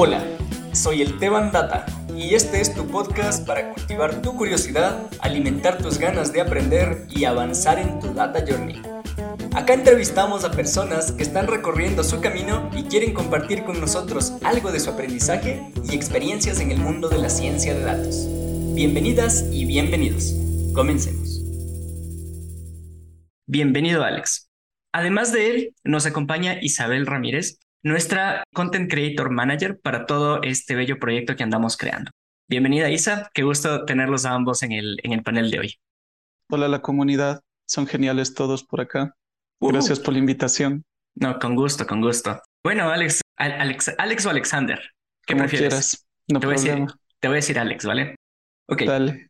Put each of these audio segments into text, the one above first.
Hola, soy el Teban Data y este es tu podcast para cultivar tu curiosidad, alimentar tus ganas de aprender y avanzar en tu Data Journey. Acá entrevistamos a personas que están recorriendo su camino y quieren compartir con nosotros algo de su aprendizaje y experiencias en el mundo de la ciencia de datos. Bienvenidas y bienvenidos. Comencemos. Bienvenido Alex. Además de él, nos acompaña Isabel Ramírez, nuestra Content Creator Manager para todo este bello proyecto que andamos creando. Bienvenida Isa, qué gusto tenerlos a ambos en el, en el panel de hoy. Hola la comunidad, son geniales todos por acá. Uh. Gracias por la invitación. No, con gusto, con gusto. Bueno, Alex, Alex, Alex o Alexander, ¿qué prefieres? No te, voy decir, te voy a decir Alex, ¿vale? Ok. Dale.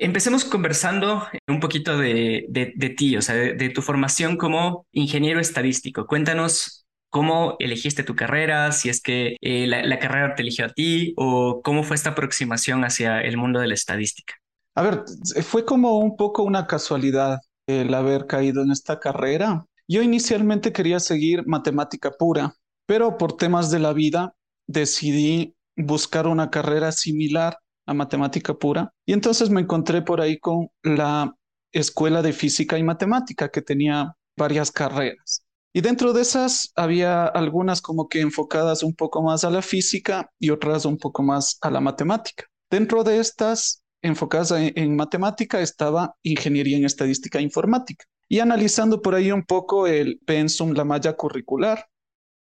Empecemos conversando un poquito de, de, ti, o sea, de, tu formación como ingeniero estadístico. Cuéntanos cómo elegiste tu carrera, si es que eh, la, carrera te eligió a ti o cómo fue esta aproximación hacia el mundo de la estadística. A ver, fue como un poco una casualidad el haber caído en esta carrera. Yo inicialmente quería seguir matemática pura, pero por temas de la vida decidí buscar una carrera similar a matemática pura. Y entonces me encontré por ahí con la Escuela de Física y Matemática, que tenía varias carreras. Y dentro de esas había algunas como que enfocadas un poco más a la física y otras un poco más a la matemática. Dentro de estas enfocadas en, matemática estaba ingeniería en estadística e informática. Y analizando por ahí un poco el pensum, la malla curricular,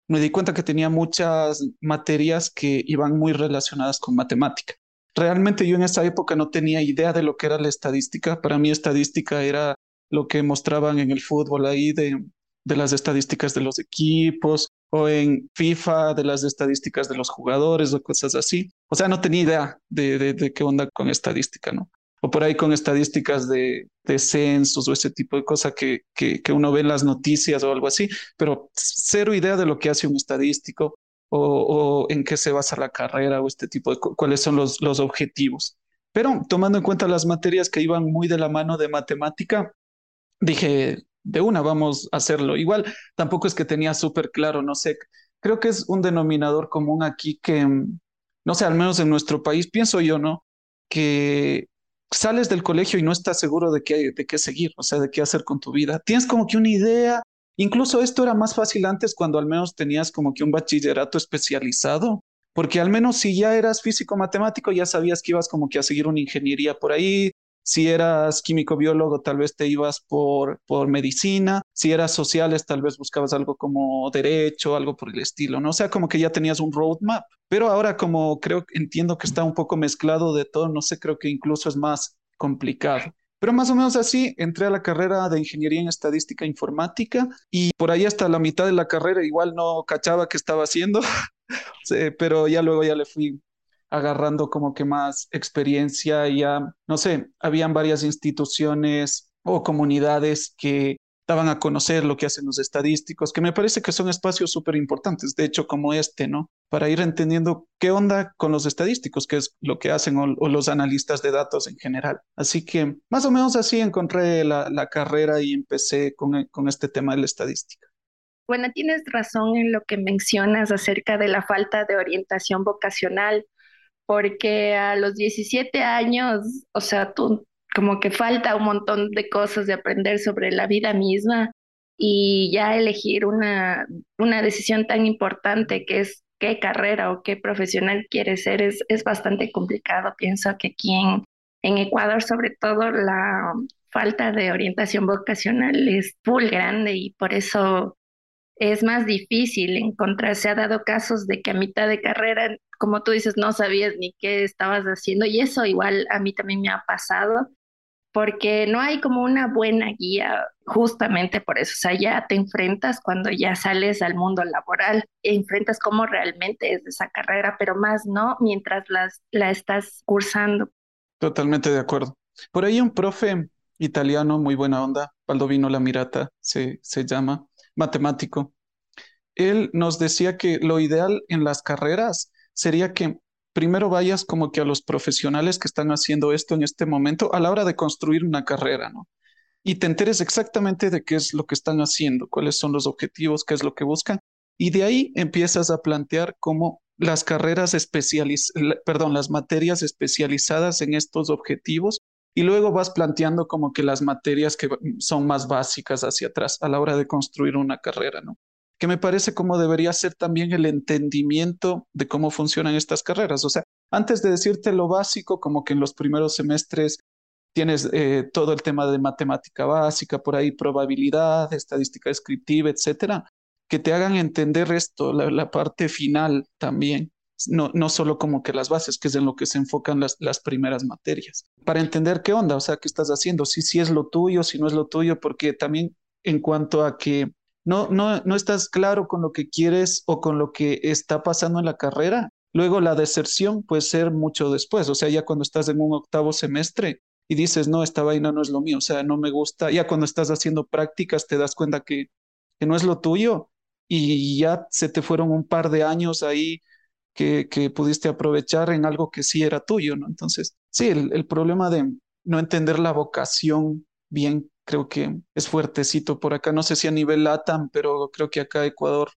me di cuenta que tenía muchas materias que iban muy relacionadas con matemática. Realmente yo en esa época no tenía idea de lo que era la estadística. Para mí estadística era lo que mostraban en el fútbol ahí de, de las estadísticas de los equipos o en FIFA de las estadísticas de los jugadores o cosas así. O sea, no tenía idea de, de, qué onda con estadística, ¿no? O por ahí con estadísticas de, de censos o ese tipo de cosas que, que, que, uno ve en las noticias o algo así, pero cero idea de lo que hace un estadístico o, en qué se basa la carrera o este tipo de cuáles son los, los objetivos. Pero tomando en cuenta las materias que iban muy de la mano de matemática, dije, de una vamos a hacerlo. Igual tampoco es que tenía súper claro, no sé, creo que es un denominador común aquí que, no sé, al menos en nuestro país, pienso yo, ¿no? Que sales del colegio y no estás seguro de qué, de qué seguir, o sea, de qué hacer con tu vida. Tienes como que una idea, Incluso esto era más fácil antes cuando al menos tenías como que un bachillerato especializado, porque al menos si ya eras físico matemático ya sabías que ibas como que a seguir una ingeniería por ahí, si eras químico biólogo tal vez te ibas por, por medicina, si eras sociales tal vez buscabas algo como derecho, algo por el estilo, ¿no? O sea, como que ya tenías un roadmap, pero ahora como creo, entiendo que está un poco mezclado de todo, no sé, creo que incluso es más complicado. Pero más o menos así, entré a la carrera de Ingeniería en Estadística Informática y por ahí hasta la mitad de la carrera igual no cachaba qué estaba haciendo, pero ya luego ya le fui agarrando como que más experiencia ya, no sé, habían varias instituciones o comunidades que daban a conocer lo que hacen los estadísticos, que me parece que son espacios súper importantes, de hecho como este, ¿no? Para ir entendiendo qué onda con los estadísticos, qué es lo que hacen o, los analistas de datos en general. Así que más o menos así encontré la, carrera y empecé con, con este tema de la estadística. Bueno, tienes razón en lo que mencionas acerca de la falta de orientación vocacional, porque a los 17 años, o sea, tú como que falta un montón de cosas de aprender sobre la vida misma y ya elegir una, una decisión tan importante que es qué carrera o qué profesional quieres ser es, es bastante complicado. Pienso que aquí en, en Ecuador, sobre todo, la falta de orientación vocacional es full grande y por eso es más difícil encontrar. Se ha dado casos de que a mitad de carrera, como tú dices, no sabías ni qué estabas haciendo y eso igual a mí también me ha pasado porque no hay como una buena guía justamente por eso. O sea, ya te enfrentas cuando ya sales al mundo laboral, e enfrentas cómo realmente es esa carrera, pero más no mientras las, la estás cursando. Totalmente de acuerdo. Por ahí un profe italiano, muy buena onda, Baldovino Lamirata se, se llama, matemático. Él nos decía que lo ideal en las carreras sería que primero vayas como que a los profesionales que están haciendo esto en este momento a la hora de construir una carrera, ¿no? Y te enteres exactamente de qué es lo que están haciendo, cuáles son los objetivos, qué es lo que buscan, y de ahí empiezas a plantear cómo las carreras especializadas, perdón, las materias especializadas en estos objetivos y luego vas planteando como que las materias que son más básicas hacia atrás a la hora de construir una carrera, ¿no? Que me parece como debería ser también el entendimiento de cómo funcionan estas carreras. O sea, antes de decirte lo básico, como que en los primeros semestres tienes eh, todo el tema de matemática básica, por ahí probabilidad, estadística descriptiva, etcétera, que te hagan entender esto, la, parte final también, no, no solo como que las bases, que es en lo que se enfocan las, las primeras materias, para entender qué onda, o sea, qué estás haciendo, si, si es lo tuyo, si no es lo tuyo, porque también en cuanto a que no, no, no estás claro con lo que quieres o con lo que está pasando en la carrera, luego la deserción puede ser mucho después, o sea, ya cuando estás en un octavo semestre, y dices, no, esta vaina no es lo mío, o sea, no me gusta. Ya cuando estás haciendo prácticas te das cuenta que, que no es lo tuyo y ya se te fueron un par de años ahí que, pudiste aprovechar en algo que sí era tuyo, ¿no? Entonces, sí, el, el problema de no entender la vocación bien creo que es fuertecito por acá. No sé si a nivel LATAM, pero creo que acá Ecuador,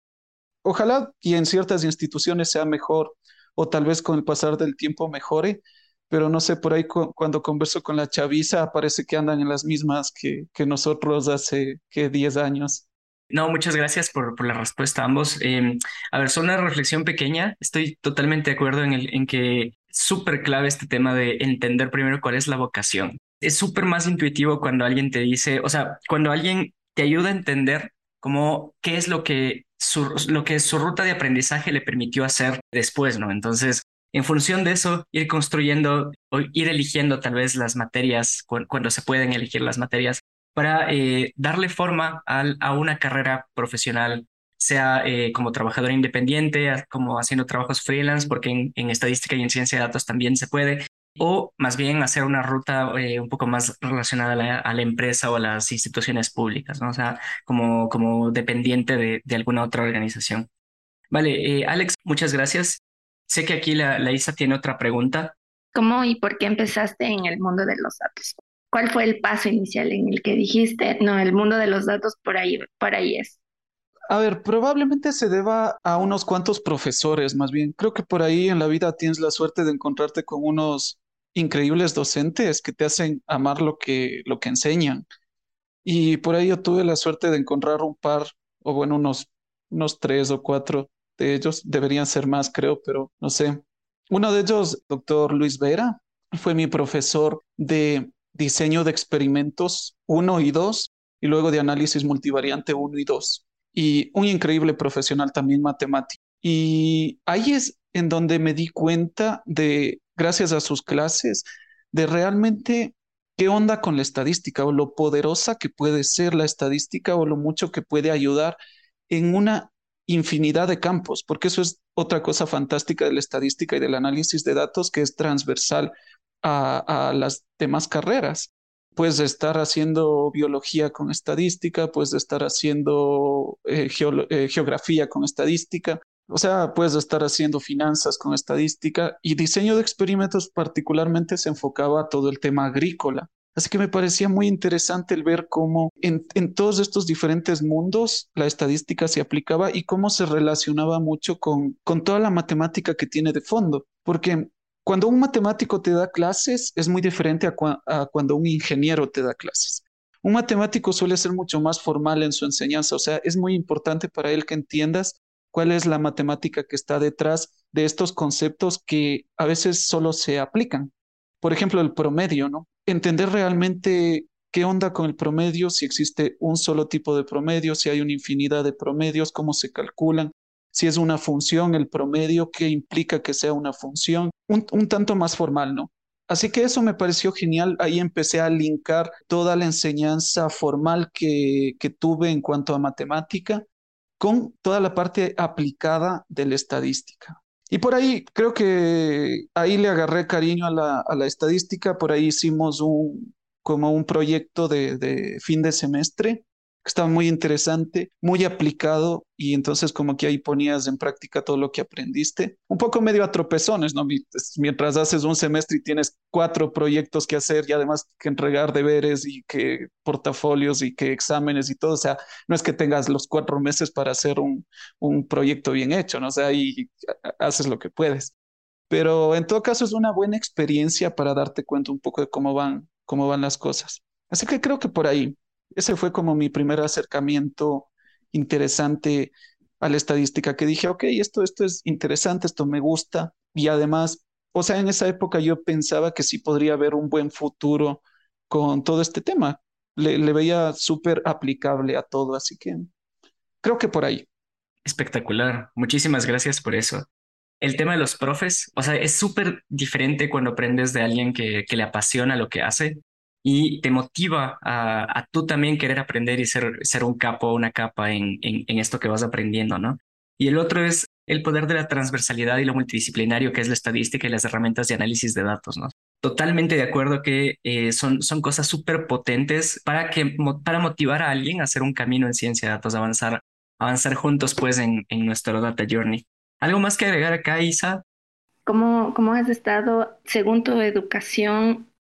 ojalá y en ciertas instituciones sea mejor o tal vez con el pasar del tiempo mejore, pero no sé, por ahí cuando converso con la chaviza parece que andan en las mismas que, que nosotros hace que 10 años. No, muchas gracias por, por la respuesta a ambos. Em, a ver, solo una reflexión pequeña. Estoy totalmente de acuerdo en, el, en que súper clave este tema de entender primero cuál es la vocación. Es súper más intuitivo cuando alguien te dice, o sea, cuando alguien te ayuda a entender cómo qué es lo que su, lo que su ruta de aprendizaje le permitió hacer después, ¿no? Entonces, en función de eso, ir construyendo o ir eligiendo tal vez las materias cuando se pueden elegir las materias para eh, darle forma a, una carrera profesional, sea eh, como trabajador independiente, como haciendo trabajos freelance, porque en, estadística y en ciencia de datos también se puede, o más bien hacer una ruta eh, un poco más relacionada a la, empresa o a las instituciones públicas, ¿no? O sea, como, como dependiente de, de alguna otra organización. Vale, Alex, muchas gracias. Sé que aquí la, Isa tiene otra pregunta. ¿Cómo y por qué empezaste en el mundo de los datos? ¿Cuál fue el paso inicial en el que dijiste, no, el mundo de los datos por ahí, por ahí es? A ver, probablemente se deba a unos cuantos profesores, más bien. Creo que por ahí en la vida tienes la suerte de encontrarte con unos increíbles docentes que te hacen amar lo que, lo que enseñan. Y por ahí yo tuve la suerte de encontrar un par, o bueno, unos, unos tres o cuatro de ellos, deberían ser más, creo, pero no sé. Uno de ellos, doctor Luis Vera, fue mi profesor de diseño de experimentos 1 y 2 y luego de análisis multivariante 1 y 2. Y un increíble profesional también matemático. Y ahí es en donde me di cuenta de, gracias a sus clases, de realmente qué onda con la estadística o lo poderosa que puede ser la estadística o lo mucho que puede ayudar en una infinidad de campos, porque eso es otra cosa fantástica de la estadística y del análisis de datos que es transversal a, las demás carreras. Puedes estar haciendo biología con estadística, puedes estar haciendo eh, eh, geografía con estadística, o sea, puedes estar haciendo finanzas con estadística y diseño de experimentos particularmente se enfocaba a todo el tema agrícola. Así que me parecía muy interesante el ver cómo en, todos estos diferentes mundos la estadística se aplicaba y cómo se relacionaba mucho con, con toda la matemática que tiene de fondo. Porque cuando un matemático te da clases es muy diferente a, a cuando un ingeniero te da clases. Un matemático suele ser mucho más formal en su enseñanza, o sea, es muy importante para él que entiendas cuál es la matemática que está detrás de estos conceptos que a veces solo se aplican. Por ejemplo, el promedio, ¿no? entender realmente qué onda con el promedio, si existe un solo tipo de promedio, si hay una infinidad de promedios, cómo se calculan, si es una función el promedio, qué implica que sea una función, un, tanto más formal, ¿no? Así que eso me pareció genial. Ahí empecé a linkar toda la enseñanza formal que, que tuve en cuanto a matemática con toda la parte aplicada de la estadística. Y por ahí creo que ahí le agarré cariño a la, a la estadística, por ahí hicimos un, como un proyecto de, de, fin de semestre que estaba muy interesante, muy aplicado y entonces como que ahí ponías en práctica todo lo que aprendiste. Un poco medio a tropezones, ¿no? Mientras haces un semestre y tienes cuatro proyectos que hacer y además que entregar deberes y que portafolios y que exámenes y todo, o sea, no es que tengas los cuatro meses para hacer un, un proyecto bien hecho, ¿no? O sea, ahí haces lo que puedes. Pero en todo caso es una buena experiencia para darte cuenta un poco de cómo van, cómo van las cosas. Así que creo que por ahí. Ese fue como mi primer acercamiento interesante a la estadística, que dije, ok, esto, esto es interesante, esto me gusta. Y además, o sea, en esa época yo pensaba que sí podría haber un buen futuro con todo este tema. Le, le veía súper aplicable a todo, así que creo que por ahí. Espectacular. Muchísimas gracias por eso. El tema de los profes, o sea, es súper diferente cuando aprendes de alguien que, que le apasiona lo que hace y te motiva a, tú también querer aprender y ser, ser un capo o una capa en, en, esto que vas aprendiendo, ¿no? Y el otro es el poder de la transversalidad y lo multidisciplinario que es la estadística y las herramientas de análisis de datos, ¿no? Totalmente de acuerdo que eh, son, son cosas súper potentes para, que, para motivar a alguien a hacer un camino en ciencia de datos, avanzar, avanzar juntos pues en, en nuestro data journey. ¿Algo más que agregar acá, Isa? ¿Cómo, ¿Cómo has estado, según tu educación,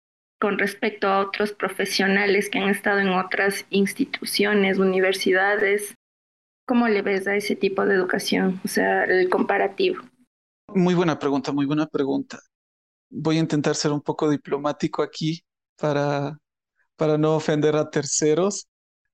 con respecto a otros profesionales que han estado en otras instituciones, universidades? ¿Cómo le ves a ese tipo de educación? O sea, el comparativo. Muy buena pregunta, muy buena pregunta. Voy a intentar ser un poco diplomático aquí para, para no ofender a terceros,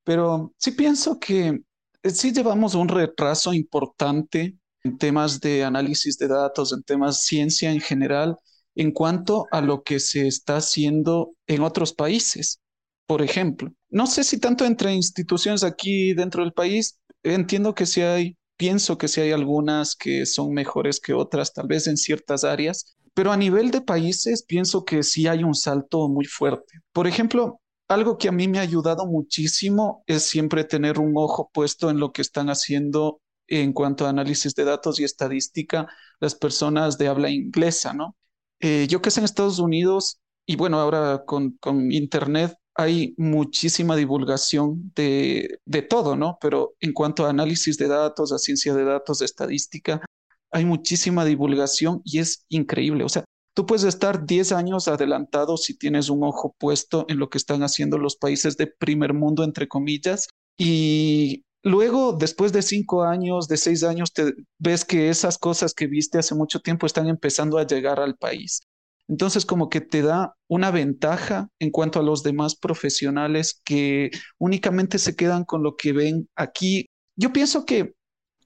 pero sí pienso que eh, sí llevamos un retraso importante en temas de análisis de datos, en temas ciencia en general, en cuanto a lo que se está haciendo en otros países. Por ejemplo, no sé si tanto entre instituciones aquí dentro del país, entiendo que sí hay, pienso que sí hay algunas que son mejores que otras, tal vez en ciertas áreas, pero a nivel de países pienso que sí hay un salto muy fuerte. Por ejemplo, algo que a mí me ha ayudado muchísimo es siempre tener un ojo puesto en lo que están haciendo en cuanto a análisis de datos y estadística las personas de habla inglesa, ¿no? Eh, yo que sé en Estados Unidos, y bueno, ahora con, con Internet hay muchísima divulgación de, de, todo, ¿no? Pero en cuanto a análisis de datos, a ciencia de datos, de estadística, hay muchísima divulgación y es increíble. O sea, tú puedes estar 10 años adelantado si tienes un ojo puesto en lo que están haciendo los países de primer mundo, entre comillas, y Luego, después de cinco años, de seis años, te ves que esas cosas que viste hace mucho tiempo están empezando a llegar al país. Entonces, como que te da una ventaja en cuanto a los demás profesionales que únicamente se quedan con lo que ven aquí. Yo pienso que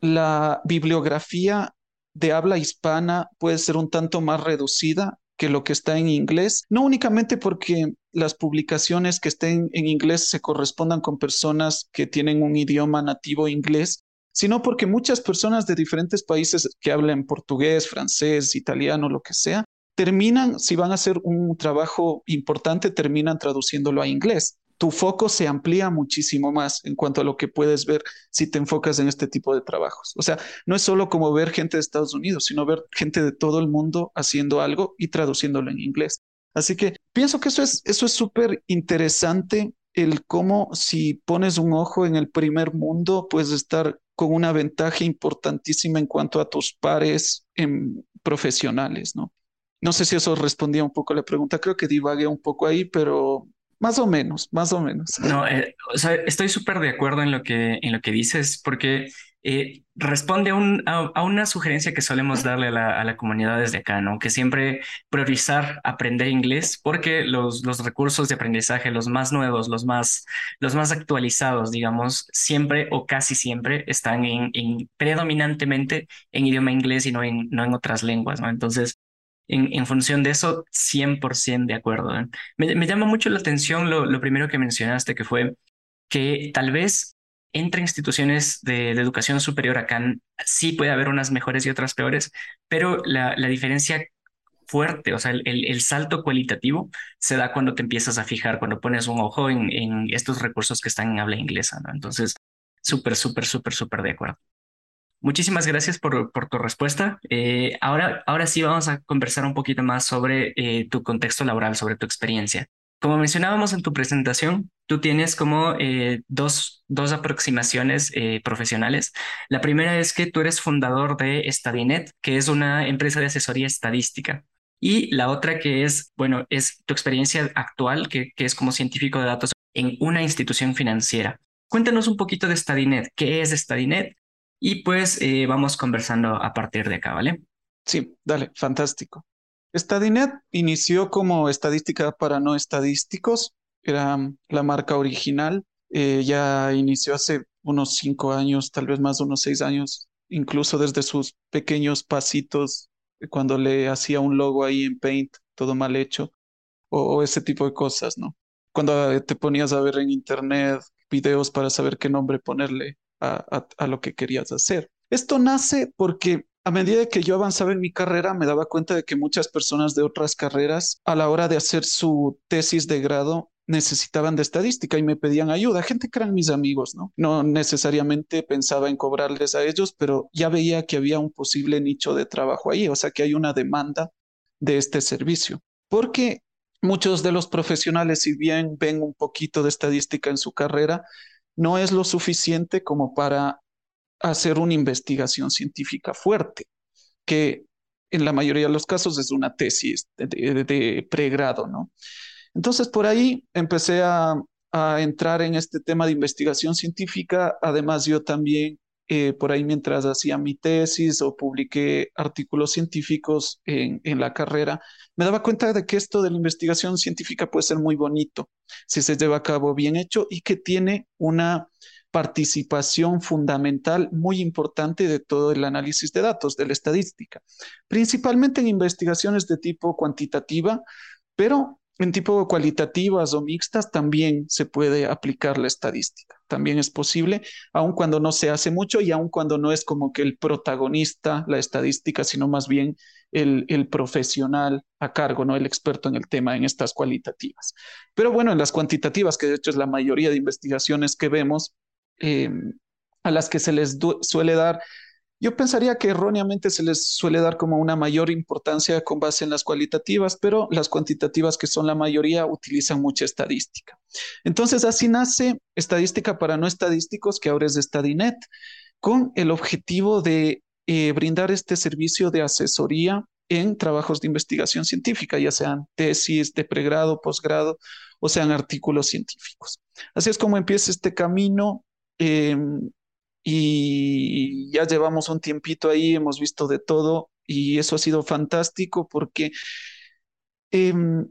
la bibliografía de habla hispana puede ser un tanto más reducida que lo que está en inglés, no únicamente porque las publicaciones que estén en inglés se correspondan con personas que tienen un idioma nativo inglés, sino porque muchas personas de diferentes países que hablen portugués, francés, italiano, lo que sea, terminan, si van a hacer un trabajo importante, terminan traduciéndolo a inglés tu foco se amplía muchísimo más en cuanto a lo que puedes ver si te enfocas en este tipo de trabajos. O sea, no es solo como ver gente de Estados Unidos, sino ver gente de todo el mundo haciendo algo y traduciéndolo en inglés. Así que pienso que eso es eso es súper interesante el cómo si pones un ojo en el primer mundo puedes estar con una ventaja importantísima en cuanto a tus pares en profesionales, ¿no? No sé si eso respondía un poco a la pregunta, creo que divagué un poco ahí, pero más o menos, más o menos. No, eh, o sea, estoy súper de acuerdo en lo que, en lo que dices, porque eh, responde a, un, a, una sugerencia que solemos darle a la, a la, comunidad desde acá, ¿no? Que siempre priorizar aprender inglés, porque los, los recursos de aprendizaje, los más nuevos, los más, los más actualizados, digamos, siempre o casi siempre están en, en predominantemente en idioma inglés y no en, no en otras lenguas, ¿no? Entonces, en, función de eso, 100% de acuerdo. ¿eh? Me, llama mucho la atención lo, primero que mencionaste, que fue que tal vez entre instituciones de, educación superior acá sí puede haber unas mejores y otras peores, pero la, diferencia fuerte, o sea, el, salto cualitativo se da cuando te empiezas a fijar, cuando pones un ojo en, estos recursos que están en habla inglesa. Entonces, súper, súper, súper, súper de acuerdo. Muchísimas gracias por, tu respuesta. Eh, ahora, ahora sí vamos a conversar un poquito más sobre eh, tu contexto laboral, sobre tu experiencia. Como mencionábamos en tu presentación, tú tienes como eh, dos, dos, aproximaciones profesionales. La primera es que tú eres fundador de Stadinet, que es una empresa de asesoría estadística. Y la otra que es, bueno, es tu experiencia actual, que, que es como científico de datos en una institución financiera. Cuéntanos un poquito de Stadinet, qué es Stadinet y pues eh, vamos conversando a partir de acá, ¿vale? Sí, dale, fantástico. Stadinet inició como estadística para no estadísticos, era mm, la marca original, eh, ya inició hace unos cinco años, tal vez más de unos seis años, incluso desde sus pequeños pasitos, eh, cuando le hacía un logo ahí en Paint, todo mal hecho, o, ese tipo de cosas, ¿no? Cuando te ponías a ver en internet videos para saber qué nombre ponerle a, lo que querías hacer. Esto nace porque a medida que yo avanzaba en mi carrera, me daba cuenta de que muchas personas de otras carreras, a la hora de hacer su tesis de grado, necesitaban de estadística y me pedían ayuda. Gente que eran mis amigos, ¿no? No necesariamente pensaba en cobrarles a ellos, pero ya veía que había un posible nicho de trabajo ahí, o sea que hay una demanda de este servicio. Porque muchos de los profesionales, si bien ven un poquito de estadística en su carrera, no es lo suficiente como para hacer una investigación científica fuerte, que en la mayoría de los casos es una tesis de, pregrado, ¿no? Entonces, por ahí empecé a, entrar en este tema de investigación científica. Además, yo también, eh, por ahí mientras hacía mi tesis o publiqué artículos científicos en, en, la carrera, me daba cuenta de que esto de la investigación científica puede ser muy bonito si se lleva a cabo bien hecho y que tiene una participación fundamental muy importante de todo el análisis de datos, de la estadística, principalmente en investigaciones de tipo cuantitativa, pero en tipo cualitativas o mixtas también se puede aplicar la estadística. También es posible, aun cuando no se hace mucho y aun cuando no es como que el protagonista la estadística, sino más bien el, el profesional a cargo, ¿no? El experto en el tema en estas cualitativas. Pero bueno, en las cuantitativas, que de hecho es la mayoría de investigaciones que vemos, Em, a las que se les suele dar, yo pensaría que erróneamente se les suele dar como una mayor importancia con base en las cualitativas, pero las cuantitativas, que son la mayoría, utilizan mucha estadística. Entonces, así nace Estadística para No Estadísticos, que ahora es de Stadinet, con el objetivo de eh, brindar este servicio de asesoría en trabajos de investigación científica, ya sean tesis de pregrado, posgrado o sean artículos científicos. Así es como empieza este camino Em, y ya llevamos un tiempito ahí, hemos visto de todo y eso ha sido fantástico porque em,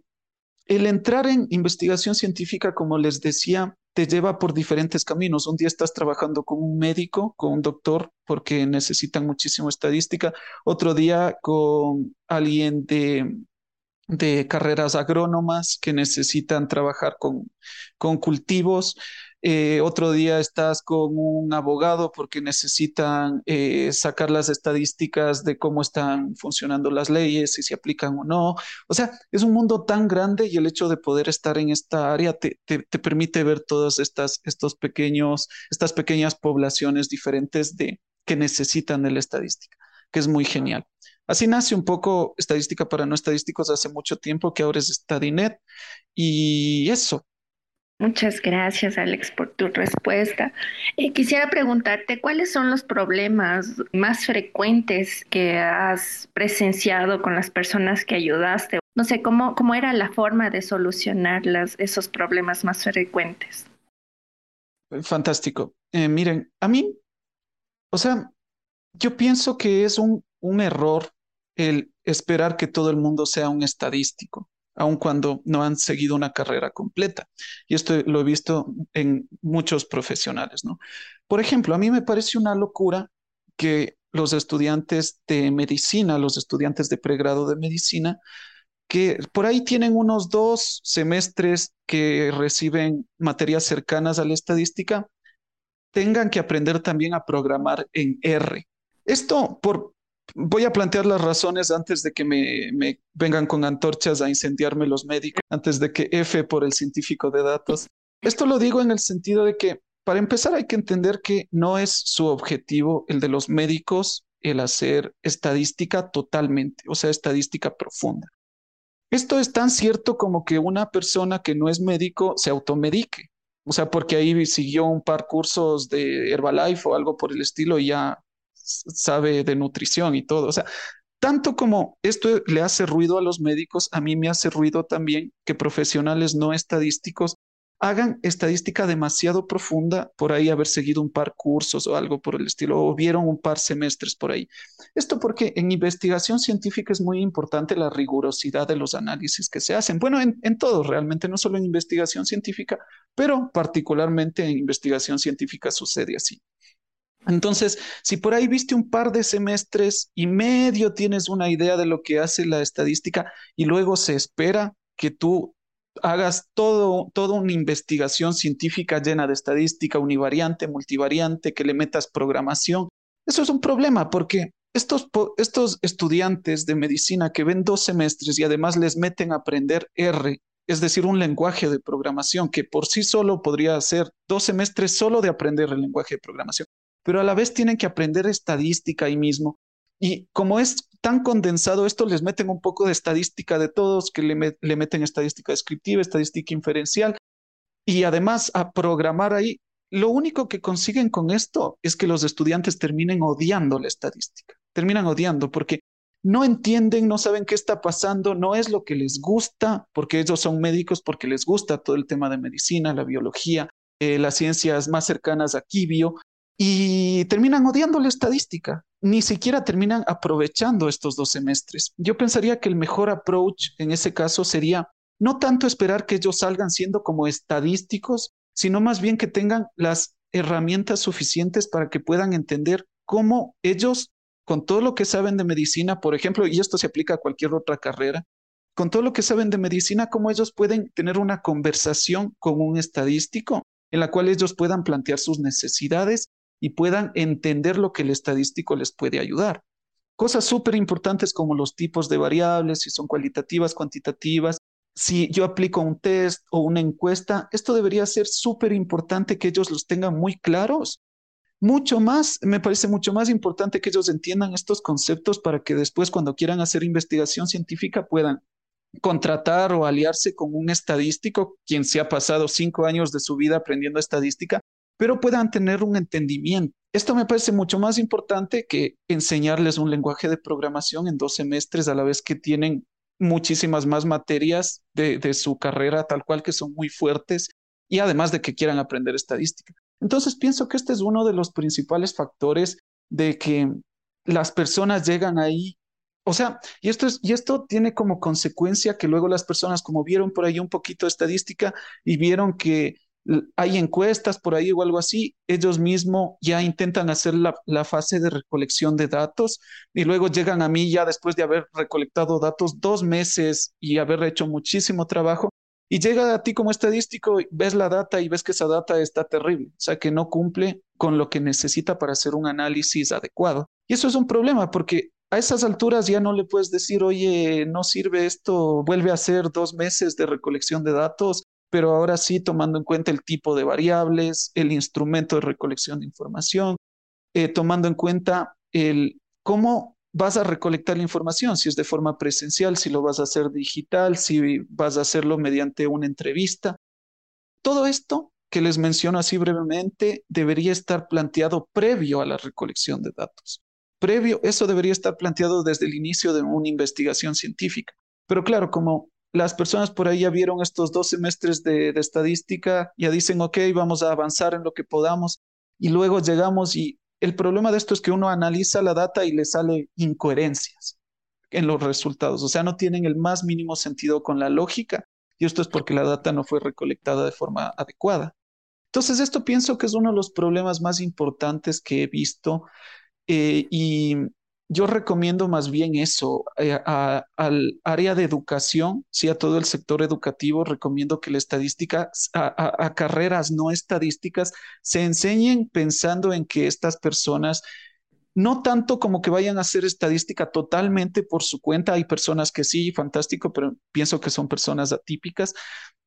el entrar en investigación científica, como les decía, te lleva por diferentes caminos. Un día estás trabajando con un médico, con un doctor, porque necesitan muchísimo estadística. Otro día con alguien de, de carreras agrónomas que necesitan trabajar con, con cultivos. Eh, otro día estás con un abogado porque necesitan eh, sacar las estadísticas de cómo están funcionando las leyes, si se aplican o no. O sea, es un mundo tan grande y el hecho de poder estar en esta área te, permite ver todas estas, estos pequeños, estas pequeñas poblaciones diferentes de, que necesitan de la estadística, que es muy genial. Así nace un poco estadística para no estadísticos hace mucho tiempo, que ahora es Stadinet. Y eso, Muchas gracias, Alex, por tu respuesta. Eh, quisiera preguntarte cuáles son los problemas más frecuentes que has presenciado con las personas que ayudaste. No sé, ¿cómo, era la forma de solucionar esos problemas más frecuentes? Fantástico. Eh, miren, a mí, o sea, yo pienso que es un, un error el esperar que todo el mundo sea un estadístico aun cuando no han seguido una carrera completa. Y esto lo he visto en muchos profesionales, ¿no? Por ejemplo, a mí me parece una locura que los estudiantes de medicina, los estudiantes de pregrado de medicina, que por ahí tienen unos dos semestres que reciben materias cercanas a la estadística, tengan que aprender también a programar en R. Esto por, Voy a plantear las razones antes de que me, vengan con antorchas a incendiarme los médicos, antes de que F por el científico de datos. Esto lo digo en el sentido de que, para empezar, hay que entender que no es su objetivo el de los médicos el hacer estadística totalmente, o sea, estadística profunda. Esto es tan cierto como que una persona que no es médico se automedique. O sea, porque ahí siguió un par cursos de Herbalife o algo por el estilo y ya sabe de nutrición y todo. O sea, tanto como esto le hace ruido a los médicos, a mí me hace ruido también que profesionales no estadísticos hagan estadística demasiado profunda por ahí haber seguido un par cursos o algo por el estilo, o vieron un par semestres por ahí. Esto porque en investigación científica es muy importante la rigurosidad de los análisis que se hacen. Bueno, en, en todo realmente, no solo en investigación científica, pero particularmente en investigación científica sucede así. Entonces, si por ahí viste un par de semestres y medio tienes una idea de lo que hace la estadística y luego se espera que tú hagas todo, toda una investigación científica llena de estadística univariante, multivariante, que le metas programación. Eso es un problema porque estos, estos estudiantes de medicina que ven dos semestres y además les meten a aprender R, es decir, un lenguaje de programación que por sí solo podría ser dos semestres solo de aprender el lenguaje de programación, pero a la vez tienen que aprender estadística ahí mismo. Y como es tan condensado, esto les meten un poco de estadística de todos, que le, meten estadística descriptiva, estadística inferencial, y además a programar ahí. Lo único que consiguen con esto es que los estudiantes terminen odiando la estadística, terminan odiando porque no entienden, no saben qué está pasando, no es lo que les gusta, porque ellos son médicos, porque les gusta todo el tema de medicina, la biología, eh, las ciencias más cercanas a Kibio, y terminan odiando la estadística, ni siquiera terminan aprovechando estos dos semestres. Yo pensaría que el mejor approach en ese caso sería no tanto esperar que ellos salgan siendo como estadísticos, sino más bien que tengan las herramientas suficientes para que puedan entender cómo ellos, con todo lo que saben de medicina, por ejemplo, y esto se aplica a cualquier otra carrera, con todo lo que saben de medicina, cómo ellos pueden tener una conversación con un estadístico en la cual ellos puedan plantear sus necesidades y puedan entender lo que el estadístico les puede ayudar. Cosas súper importantes como los tipos de variables, si son cualitativas, cuantitativas, si yo aplico un test o una encuesta, esto debería ser súper importante que ellos los tengan muy claros. Mucho más, me parece mucho más importante que ellos entiendan estos conceptos para que después cuando quieran hacer investigación científica puedan contratar o aliarse con un estadístico, quien se ha pasado cinco años de su vida aprendiendo estadística, pero puedan tener un entendimiento. Esto me parece mucho más importante que enseñarles un lenguaje de programación en dos semestres a la vez que tienen muchísimas más materias de, su carrera tal cual que son muy fuertes y además de que quieran aprender estadística. Entonces pienso que este es uno de los principales factores de que las personas llegan ahí o sea, y esto, es, y esto tiene como consecuencia que luego las personas, como vieron por ahí un poquito estadística y vieron que hay encuestas por ahí o algo así, ellos mismos ya intentan hacer la, fase de recolección de datos y luego llegan a mí ya después de haber recolectado datos dos meses y haber hecho muchísimo trabajo y llega a ti como estadístico, ves la data y ves que esa data está terrible, o sea que no cumple con lo que necesita para hacer un análisis adecuado. Y eso es un problema porque a esas alturas ya no le puedes decir, oye, no sirve esto, vuelve a hacer dos meses de recolección de datos pero ahora sí tomando en cuenta el tipo de variables, el instrumento de recolección de información, eh, tomando en cuenta el cómo vas a recolectar la información, si es de forma presencial, si lo vas a hacer digital, si vas a hacerlo mediante una entrevista. Todo esto que les menciono así brevemente debería estar planteado previo a la recolección de datos. Previo, eso debería estar planteado desde el inicio de una investigación científica. Pero claro, como las personas por ahí ya vieron estos dos semestres de, estadística, ya dicen, ok, vamos a avanzar en lo que podamos, y luego llegamos y el problema de esto es que uno analiza la data y le sale incoherencias en los resultados, o sea, no tienen el más mínimo sentido con la lógica, y esto es porque la data no fue recolectada de forma adecuada. Entonces, esto pienso que es uno de los problemas más importantes que he visto eh, y yo recomiendo más bien eso, eh, al área de educación, sí, a todo el sector educativo, recomiendo que la estadística, a, carreras no estadísticas, se enseñen pensando en que estas personas, no tanto como que vayan a hacer estadística totalmente por su cuenta, hay personas que sí, fantástico, pero pienso que son personas atípicas,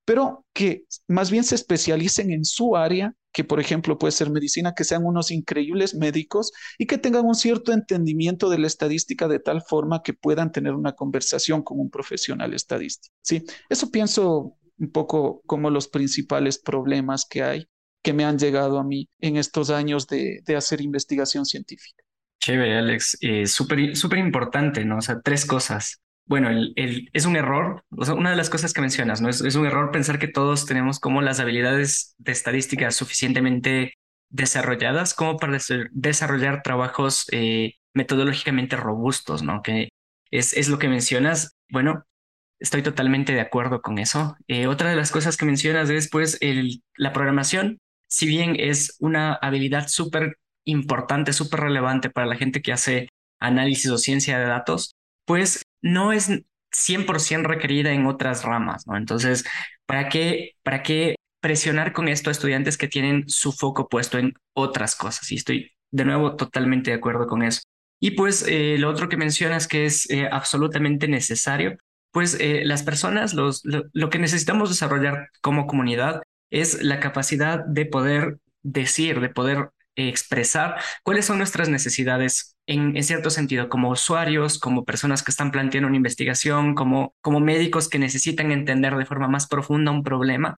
pero que más bien se especialicen en su área, que por ejemplo puede ser medicina, que sean unos increíbles médicos y que tengan un cierto entendimiento de la estadística de tal forma que puedan tener una conversación con un profesional estadístico. Sí, eso pienso un poco como los principales problemas que hay que me han llegado a mí en estos años de, hacer investigación científica. Chévere, Alex. Eh, súper importante, ¿no? O sea, tres cosas. Bueno, es un error, o una de las cosas que mencionas, ¿no? Es, un error pensar que todos tenemos como las habilidades de estadística suficientemente desarrolladas como para desarrollar trabajos eh, metodológicamente robustos, ¿no? Que es, lo que mencionas. Bueno, estoy totalmente de acuerdo con eso. Eh, otra de las cosas que mencionas es, pues, la programación, si bien es una habilidad súper importante, súper relevante para la gente que hace análisis o ciencia de datos, pues no es 100% requerida en otras ramas, ¿no? Entonces, ¿para qué, ¿para qué presionar con esto a estudiantes que tienen su foco puesto en otras cosas? Y estoy de nuevo totalmente de acuerdo con eso. Y pues eh, lo otro que mencionas que es eh, absolutamente necesario, pues eh, las personas, los, lo que necesitamos desarrollar como comunidad es la capacidad de poder decir, de poder expresar cuáles son nuestras necesidades en, cierto sentido, como usuarios, como personas que están planteando una investigación, como, como médicos que necesitan entender de forma más profunda un problema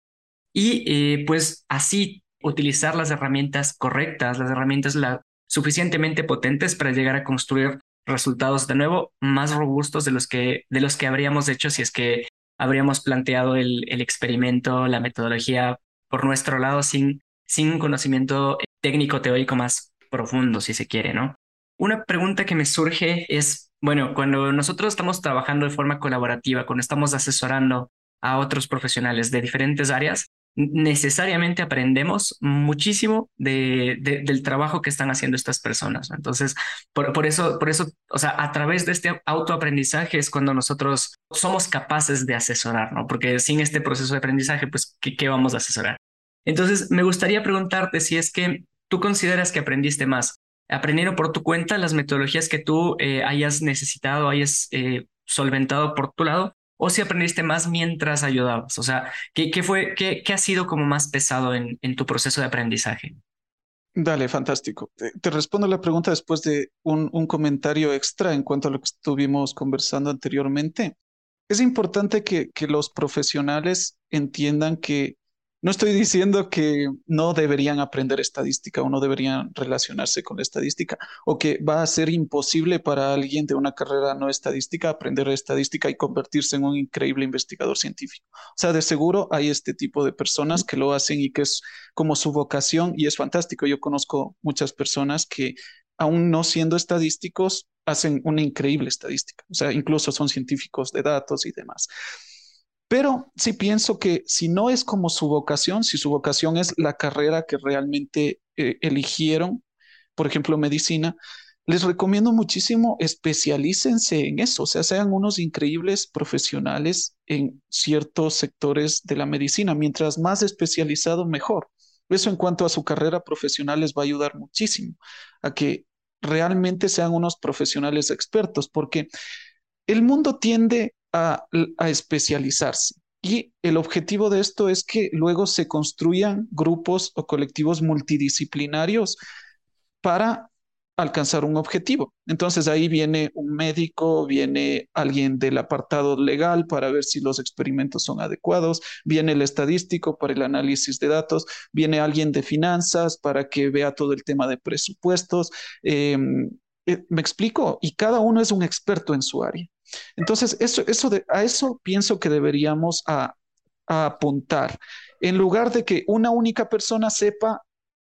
y eh, pues así utilizar las herramientas correctas, las herramientas suficientemente potentes para llegar a construir resultados de nuevo más robustos de los que, de los que habríamos hecho si es que habríamos planteado el, el experimento, la metodología por nuestro lado sin, sin un conocimiento técnico teórico más profundo, si se quiere, ¿no? Una pregunta que me surge es, bueno, cuando nosotros estamos trabajando de forma colaborativa, cuando estamos asesorando a otros profesionales de diferentes áreas, necesariamente aprendemos muchísimo de, del trabajo que están haciendo estas personas. Entonces, por, por, eso, por eso, o sea, a través de este autoaprendizaje es cuando nosotros somos capaces de asesorar, ¿no? Porque sin este proceso de aprendizaje, pues, ¿qué, qué vamos a asesorar? Entonces, me gustaría preguntarte si es que tú consideras que aprendiste más? ¿Aprendieron por tu cuenta las metodologías que tú eh, hayas necesitado, hayas eh, solventado por tu lado? ¿O si aprendiste más mientras ayudabas? O sea, ¿qué, fue, qué, ha sido como más pesado en, tu proceso de aprendizaje? Dale, fantástico. Te, respondo la pregunta después de un, comentario extra en cuanto a lo que estuvimos conversando anteriormente. Es importante que los profesionales entiendan que no estoy diciendo que no deberían aprender estadística o no deberían relacionarse con la estadística o que va a ser imposible para alguien de una carrera no estadística aprender estadística y convertirse en un increíble investigador científico. O sea, de seguro hay este tipo de personas que lo hacen y que es como su vocación y es fantástico. Yo conozco muchas personas que aún no siendo estadísticos hacen una increíble estadística. O sea, incluso son científicos de datos y demás. Pero sí pienso que si no es como su vocación, si su vocación es la carrera que realmente eh, eligieron, por ejemplo, medicina, les recomiendo muchísimo especialícense en eso, o sea, sean unos increíbles profesionales en ciertos sectores de la medicina. Mientras más especializado, mejor. Eso en cuanto a su carrera profesional les va a ayudar muchísimo a que realmente sean unos profesionales expertos, porque el mundo tiende a, especializarse. Y el objetivo de esto es que luego se construyan grupos o colectivos multidisciplinarios para alcanzar un objetivo. Entonces ahí viene un médico, viene alguien del apartado legal para ver si los experimentos son adecuados, viene el estadístico para el análisis de datos, viene alguien de finanzas para que vea todo el tema de presupuestos. Em, eh, me explico, y cada uno es un experto en su área. Entonces, eso, eso a eso pienso que deberíamos a, apuntar, en lugar de que una única persona sepa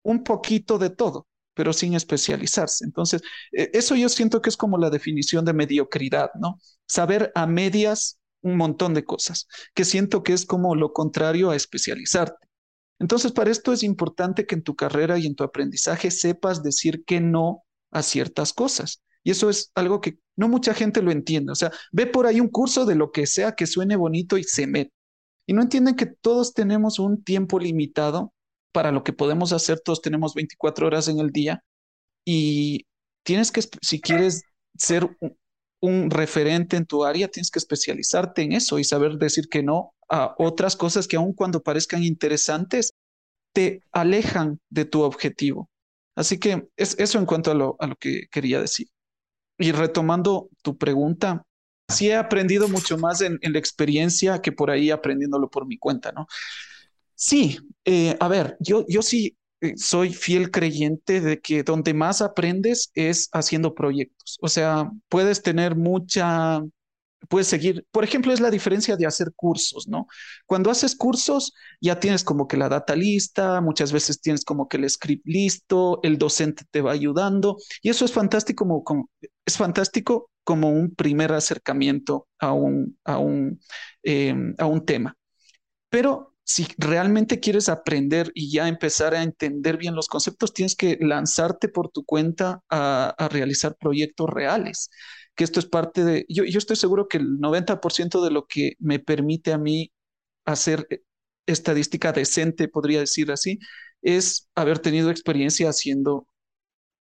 un poquito de todo, pero sin especializarse. Entonces, e, eso yo siento que es como la definición de mediocridad, ¿no? Saber a medias un montón de cosas, que siento que es como lo contrario a especializarte. Entonces, para esto es importante que en tu carrera y en tu aprendizaje sepas decir que no a ciertas cosas. Y eso es algo que no mucha gente lo entiende. O sea, ve por ahí un curso de lo que sea que suene bonito y se mete. Y no entienden que todos tenemos un tiempo limitado para lo que podemos hacer. Todos tenemos 24 horas en el día. Y tienes que, si quieres ser un referente en tu área, tienes que especializarte en eso y saber decir que no a otras cosas que aun cuando parezcan interesantes, te alejan de tu objetivo. Así que es eso en cuanto a lo, a lo que quería decir. Y retomando tu pregunta, sí he aprendido mucho más en, la experiencia que por ahí aprendiéndolo por mi cuenta, ¿no? Sí, eh, a ver, yo, yo sí eh, soy fiel creyente de que donde más aprendes es haciendo proyectos. O sea, puedes tener mucha, puedes seguir, por ejemplo, es la diferencia de hacer cursos, ¿no? Cuando haces cursos, ya tienes como que la data lista, muchas veces tienes como que el script listo, el docente te va ayudando, y eso es fantástico como, es fantástico como un primer acercamiento a un, a un, em, a un tema. Pero si realmente quieres aprender y ya empezar a entender bien los conceptos, tienes que lanzarte por tu cuenta a, realizar proyectos reales, que esto es parte de, yo, estoy seguro que el 90% de lo que me permite a mí hacer eh, estadística decente, podría decir así, es haber tenido experiencia haciendo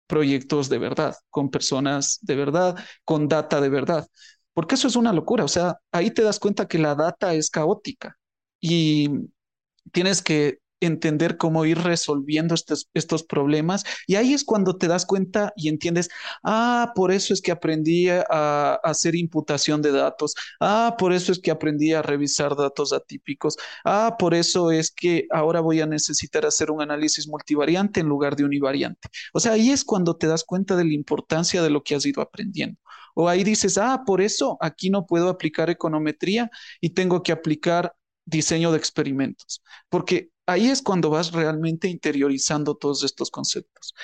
proyectos de verdad, con personas de verdad, con data de verdad. Porque eso es una locura, o sea, ahí te das cuenta que la data es caótica y tienes que entender cómo ir resolviendo estos, estos problemas. Y ahí es cuando te das cuenta y entiendes, ah, por eso es que aprendí a, hacer imputación de datos, ah, por eso es que aprendí a revisar datos atípicos, ah, por eso es que ahora voy a necesitar hacer un análisis multivariante en lugar de univariante. O sea, ahí es cuando te das cuenta de la importancia de lo que has ido aprendiendo. O ahí dices, ah, por eso aquí no puedo aplicar econometría y tengo que aplicar diseño de experimentos, porque ahí es cuando vas realmente interiorizando todos estos conceptos.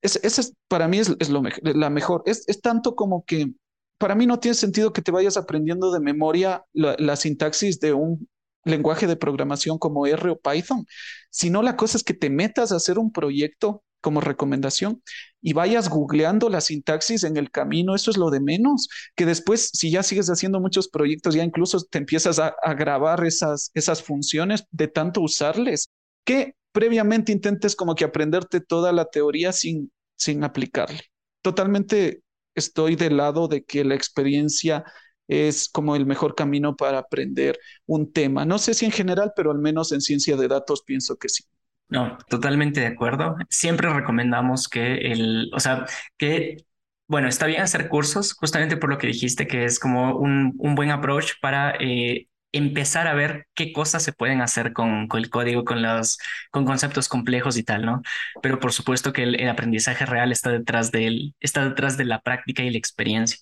Ese, es, para mí es, lo la mejor. Es, tanto como que para mí no tiene sentido que te vayas aprendiendo de memoria la sintaxis de un lenguaje de programación como R o Python, sino la cosa es que te metas a hacer un proyecto como recomendación y vayas googleando la sintaxis en el camino, eso es lo de menos, que después si ya sigues haciendo muchos proyectos, ya incluso te empiezas a, grabar esas, esas funciones de tanto usarles, que previamente intentes como que aprenderte toda la teoría sin, sin aplicarle. Totalmente estoy del lado de que la experiencia es como el mejor camino para aprender un tema. No sé si en general, pero al menos en ciencia de datos pienso que sí. No, totalmente de acuerdo. Siempre recomendamos que el, o sea, que, bueno, está bien hacer cursos, justamente por lo que dijiste, que es como un, un buen approach para eh, empezar a ver qué cosas se pueden hacer con, con, el código, con los con conceptos complejos y tal, ¿no? Pero por supuesto que el, aprendizaje real está detrás de él, está detrás de la práctica y la experiencia.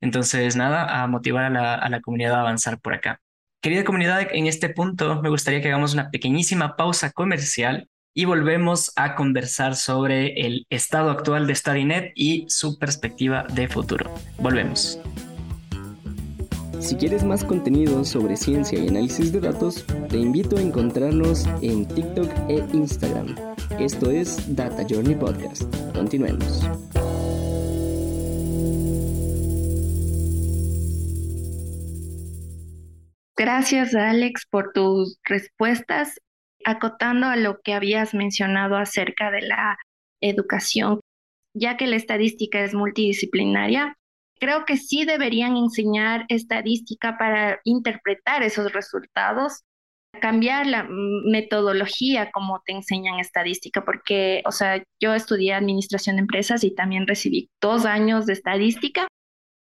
Entonces, nada, a motivar a la, a la comunidad a avanzar por acá. Querida comunidad, en este punto me gustaría que hagamos una pequeñísima pausa comercial y volvemos a conversar sobre el estado actual de StudyNet y su perspectiva de futuro. Volvemos. Si quieres más contenido sobre ciencia y análisis de datos, te invito a encontrarnos en TikTok e Instagram. Esto es Data Journey Podcast. Continuemos. Gracias, Alex, por tus respuestas. Acotando a lo que habías mencionado acerca de la educación, ya que la estadística es multidisciplinaria, creo que sí deberían enseñar estadística para interpretar esos resultados, cambiar la metodología como te enseñan estadística, porque, o sea, yo estudié administración de empresas y también recibí dos años de estadística.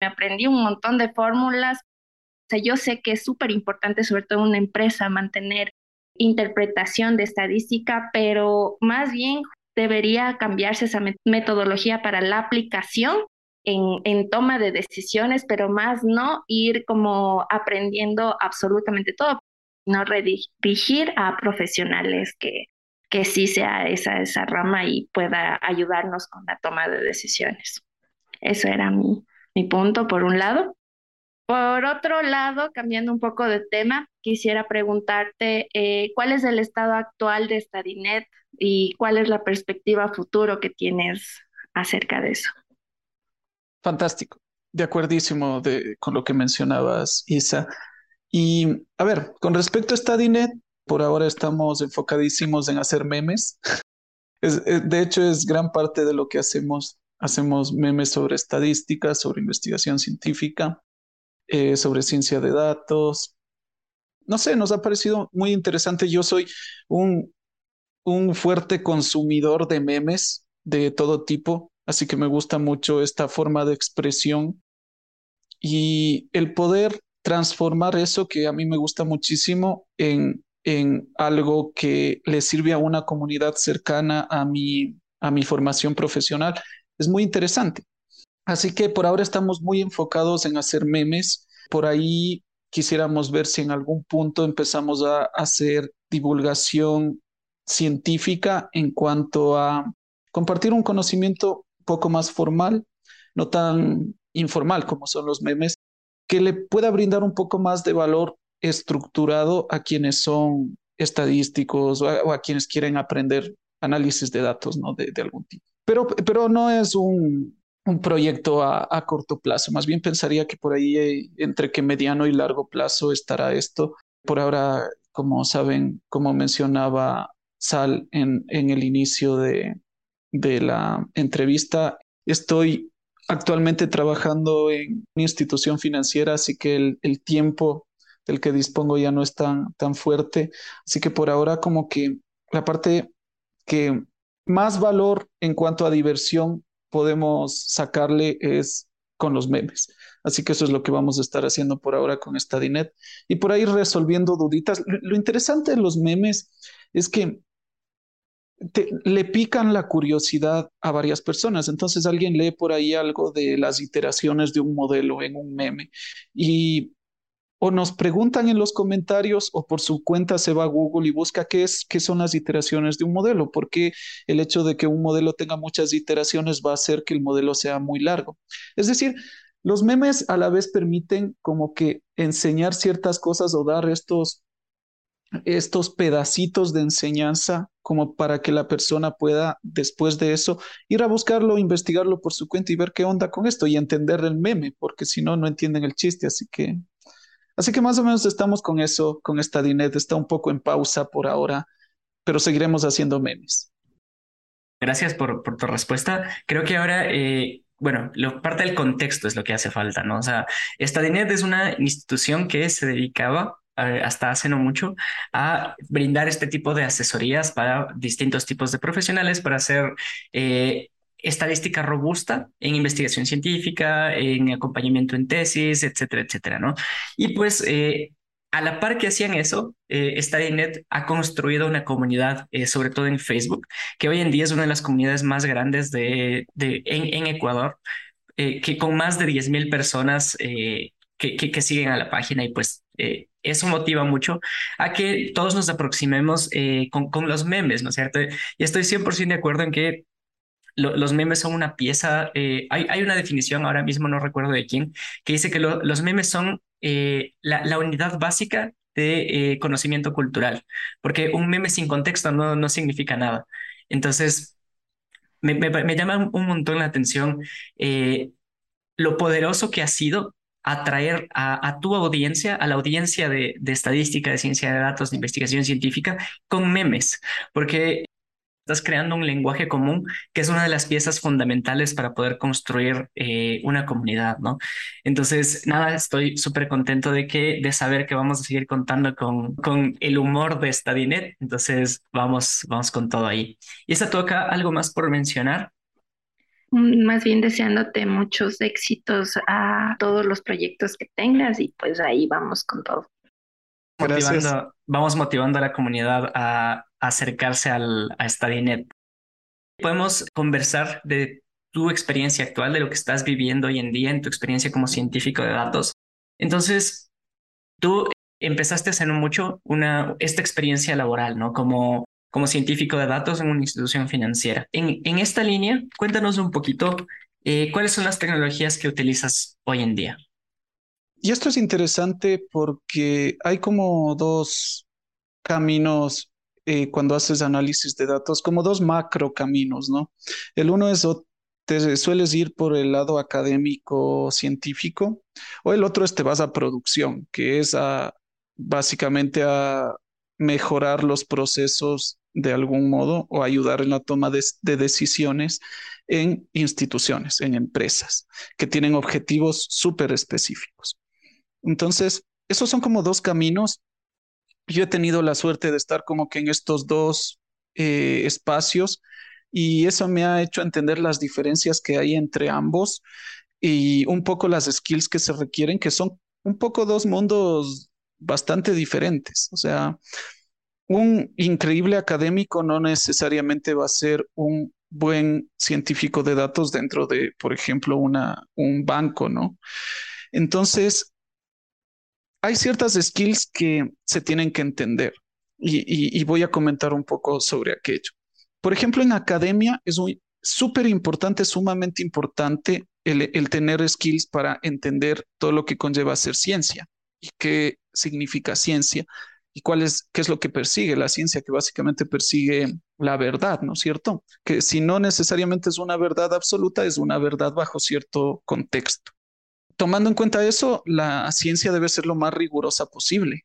Me aprendí un montón de fórmulas, o sea, yo sé que es súper importante, sobre todo en una empresa, mantener interpretación de estadística, pero más bien debería cambiarse esa metodología para la aplicación en, toma de decisiones, pero más no ir como aprendiendo absolutamente todo, no redirigir a profesionales que, que sí sea esa, esa rama y pueda ayudarnos con la toma de decisiones. Eso era mi, mi punto, por un lado. Por otro lado, cambiando un poco de tema, quisiera preguntarte eh, cuál es el estado actual de Stadinet y cuál es la perspectiva futuro que tienes acerca de eso. Fantástico, de acuerdísimo con lo que mencionabas, Isa. Y a ver, con respecto a Stadinet, por ahora estamos enfocadísimos en hacer memes. de hecho, es gran parte de lo que hacemos hacemos memes sobre estadísticas, sobre investigación científica, eh, sobre ciencia de datos. No sé, nos ha parecido muy interesante. Yo soy un, un fuerte consumidor de memes de todo tipo, así que me gusta mucho esta forma de expresión y el poder transformar eso que a mí me gusta muchísimo en, en algo que le sirve a una comunidad cercana a mi, a mi formación profesional es muy interesante. Así que por ahora estamos muy enfocados en hacer memes. Por ahí quisiéramos ver si en algún punto empezamos a hacer divulgación científica en cuanto a compartir un conocimiento un poco más formal, no tan informal como son los memes, que le pueda brindar un poco más de valor estructurado a quienes son estadísticos o a, quienes quieren aprender análisis de datos ¿no? de, algún tipo. Pero, pero no es un, un proyecto a, a, corto plazo, más bien pensaría que por ahí eh, entre que mediano y largo plazo estará esto. Por ahora, como saben, como mencionaba Sal en, en el inicio de, de la entrevista, estoy actualmente trabajando en una institución financiera, así que el, el, tiempo del que dispongo ya no es tan, tan fuerte. Así que por ahora como que la parte que más valor en cuanto a diversión podemos sacarle es con los memes. Así que eso es lo que vamos a estar haciendo por ahora con Stadinet y por ahí resolviendo duditas. Lo interesante de los memes es que le pican la curiosidad a varias personas. Entonces alguien lee por ahí algo de las iteraciones de un modelo en un meme y o nos preguntan en los comentarios o por su cuenta se va a Google y busca qué es qué son las iteraciones de un modelo, porque el hecho de que un modelo tenga muchas iteraciones va a hacer que el modelo sea muy largo. Es decir, los memes a la vez permiten como que enseñar ciertas cosas o dar estos estos pedacitos de enseñanza como para que la persona pueda después de eso ir a buscarlo, investigarlo por su cuenta y ver qué onda con esto y entender el meme, porque si no, no entienden el chiste. Así que, así que más o menos estamos con eso, con esta. Está un poco en pausa por ahora, pero seguiremos haciendo memes. Gracias por, tu respuesta. Creo que ahora eh, bueno, lo, parte del contexto es lo que hace falta, ¿no? O sea, Stadinet es una institución que se dedicaba hasta hace no mucho, a brindar este tipo de asesorías para distintos tipos de profesionales para hacer eh, estadística robusta en investigación científica, en acompañamiento en tesis, etcétera, etcétera, ¿no? Y pues eh, a la par que hacían eso, eh, ha construido una comunidad, eh, sobre todo en Facebook, que hoy en día es una de las comunidades más grandes de, de en, Ecuador, que con más de 10.000 personas que, que, siguen a la página y pues eso motiva mucho a que todos nos aproximemos eh, con, con, los memes, ¿no es cierto? Y estoy 100% de acuerdo en que los memes son una pieza, eh, hay, una definición, ahora mismo no recuerdo de quién, que dice que los memes son eh, la, unidad básica de conocimiento cultural, porque un meme sin contexto no, no significa nada. Entonces, me, me, llama un montón la atención lo poderoso que ha sido atraer a, a tu audiencia, a la audiencia de estadística, de ciencia de datos, de investigación científica, con memes, porque estás creando un lenguaje común que es una de las piezas fundamentales para poder construir eh, una comunidad, ¿no? Entonces, nada, estoy súper contento de que, de saber que vamos a seguir contando con, con el humor de Stadinet, entonces vamos, vamos con todo ahí. Y esta toca algo más por mencionar. Mm, más bien deseándote muchos éxitos a todos los proyectos que tengas y pues ahí vamos con todo. Motivando, vamos motivando a la comunidad a, acercarse al, a StudyNet. Podemos conversar de tu experiencia actual, de lo que estás viviendo hoy en día, en tu experiencia como científico de datos. Entonces, tú empezaste a hacer mucho esta experiencia laboral, ¿no? Como científico de datos en una institución financiera. En, en esta línea, cuéntanos un poquito eh, cuáles son las tecnologías que utilizas hoy en día. Y esto es interesante porque hay como dos caminos eh, cuando haces análisis de datos, como dos macro caminos, ¿no? El uno es te sueles ir por el lado académico científico o el otro es te vas a producción, que es básicamente a mejorar los procesos de algún modo o ayudar en la toma de, decisiones en instituciones, en empresas, que tienen objetivos súper específicos. Entonces, esos son como dos caminos. Yo he tenido la suerte de estar como que en estos dos eh, espacios y eso me ha hecho entender las diferencias que hay entre ambos y un poco las skills que se requieren, que son un poco dos mundos bastante diferentes. O sea, un increíble académico no necesariamente va a ser un buen científico de datos dentro de, por ejemplo, una, un banco, ¿no? Entonces, hay ciertas skills que se tienen que entender y, voy a comentar un poco sobre aquello. Por ejemplo, en academia es súper importante, sumamente importante el, tener skills para entender todo lo que conlleva ser ciencia y qué significa ciencia y cuál qué es lo que persigue la ciencia, que básicamente persigue la verdad, ¿no es cierto? Que si no necesariamente es una verdad absoluta, es una verdad bajo cierto contexto. Tomando en cuenta eso, la ciencia debe ser lo más rigurosa posible,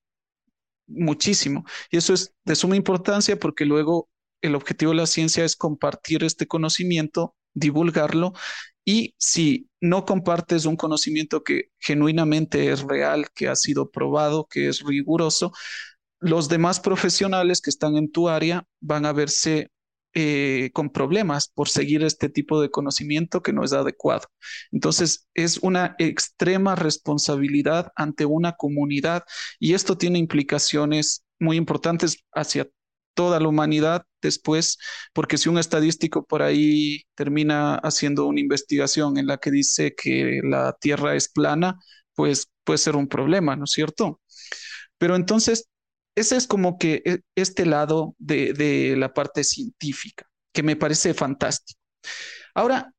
muchísimo. Y eso es de suma importancia porque luego el objetivo de la ciencia es compartir este conocimiento, divulgarlo y si no compartes un conocimiento que genuinamente es real, que ha sido probado, que es riguroso, los demás profesionales que están en tu área van a verse eh, con problemas por seguir este tipo de conocimiento que no es adecuado. Entonces, es una extrema responsabilidad ante una comunidad y esto tiene implicaciones muy importantes hacia toda la humanidad después, porque si un estadístico por ahí termina haciendo una investigación en la que dice que la Tierra es plana, pues puede ser un problema, ¿no es cierto? Pero entonces ese es como que e, este lado de, la parte científica, que me parece fantástico. Ahora,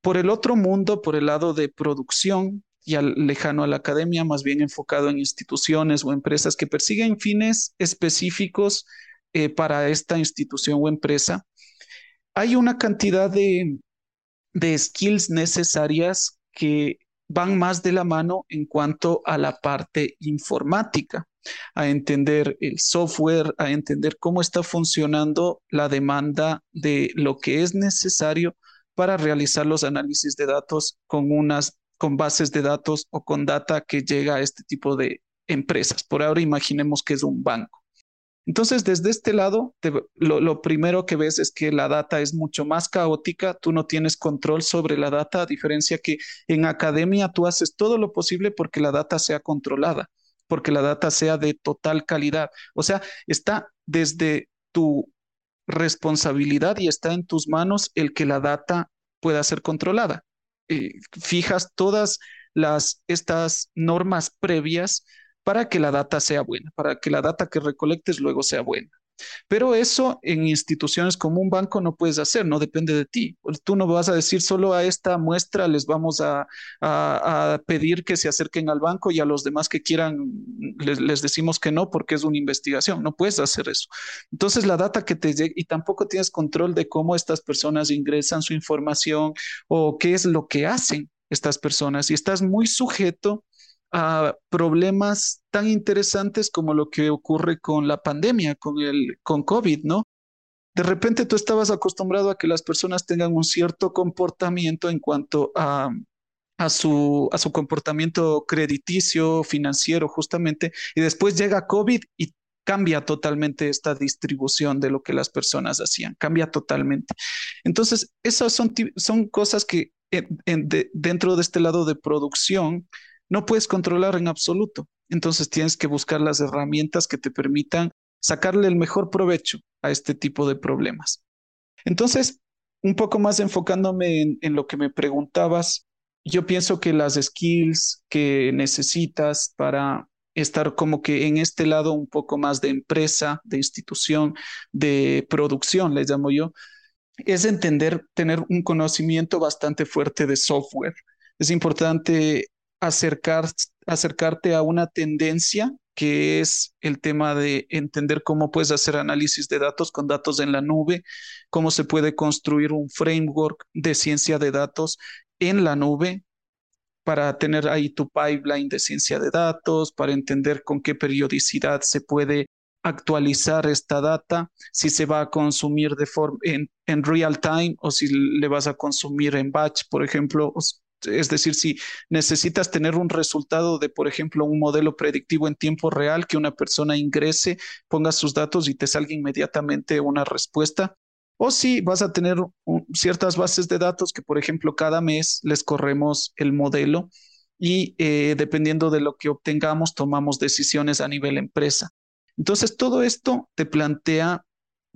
por el otro mundo, por el lado de producción, y lejano a la academia, más bien enfocado en instituciones o empresas que persiguen fines específicos eh, para esta institución o empresa, hay una cantidad de skills necesarias que van más de la mano en cuanto a la parte informática a entender el software, a entender cómo está funcionando la demanda de lo que es necesario para realizar los análisis de datos con unas con bases de datos o con data que llega a este tipo de empresas. Por ahora imaginemos que es un banco. Entonces, desde este lado, lo, lo, primero que ves es que la data es mucho más caótica, tú no tienes control sobre la data, a diferencia que en academia tú haces todo lo posible porque la data sea controlada porque la data sea de total calidad. O sea, está desde tu responsabilidad y está en tus manos el que la data pueda ser controlada. Eh, fijas todas las, estas normas previas para que la data sea buena, para que la data que recolectes luego sea buena. Pero eso en instituciones como un banco no puedes hacer, no depende de ti. Tú no vas a decir solo a esta muestra les vamos a, pedir que se acerquen al banco y a los demás que quieran les, les, decimos que no porque es una investigación. No puedes hacer eso. Entonces la data que te llega y tampoco tienes control de cómo estas personas ingresan su información o qué es lo que hacen estas personas y estás muy sujeto a problemas tan interesantes como lo que ocurre con la pandemia, con el con COVID, ¿no? De repente tú estabas acostumbrado a que las personas tengan un cierto comportamiento en cuanto a, a, su, a su comportamiento crediticio, financiero, justamente, y después llega COVID y cambia totalmente esta distribución de lo que las personas hacían, cambia totalmente. Entonces, esas son, son cosas que dentro de este lado de producción no puedes controlar en absoluto. Entonces tienes que buscar las herramientas que te permitan sacarle el mejor provecho a este tipo de problemas. Entonces, un poco más enfocándome en, lo que me preguntabas, yo pienso que las skills que necesitas para estar como que en este lado un poco más de empresa, de institución, de producción, les llamo yo, es entender, tener un conocimiento bastante fuerte de software. Es importante acercar, acercarte a una tendencia que es el tema de entender cómo puedes hacer análisis de datos con datos en la nube, cómo se puede construir un framework de ciencia de datos en la nube para tener ahí tu pipeline de ciencia de datos, para entender con qué periodicidad se puede actualizar esta data, si se va a consumir de en, en real time o si le vas a consumir en batch, por ejemplo, es decir, si necesitas tener un resultado de, por ejemplo, un modelo predictivo en tiempo real, que una persona ingrese, ponga sus datos y te salga inmediatamente una respuesta, o si vas a tener ciertas bases de datos que, por ejemplo, cada mes les corremos el modelo y eh, dependiendo de lo que obtengamos, tomamos decisiones a nivel empresa. Entonces, todo esto te plantea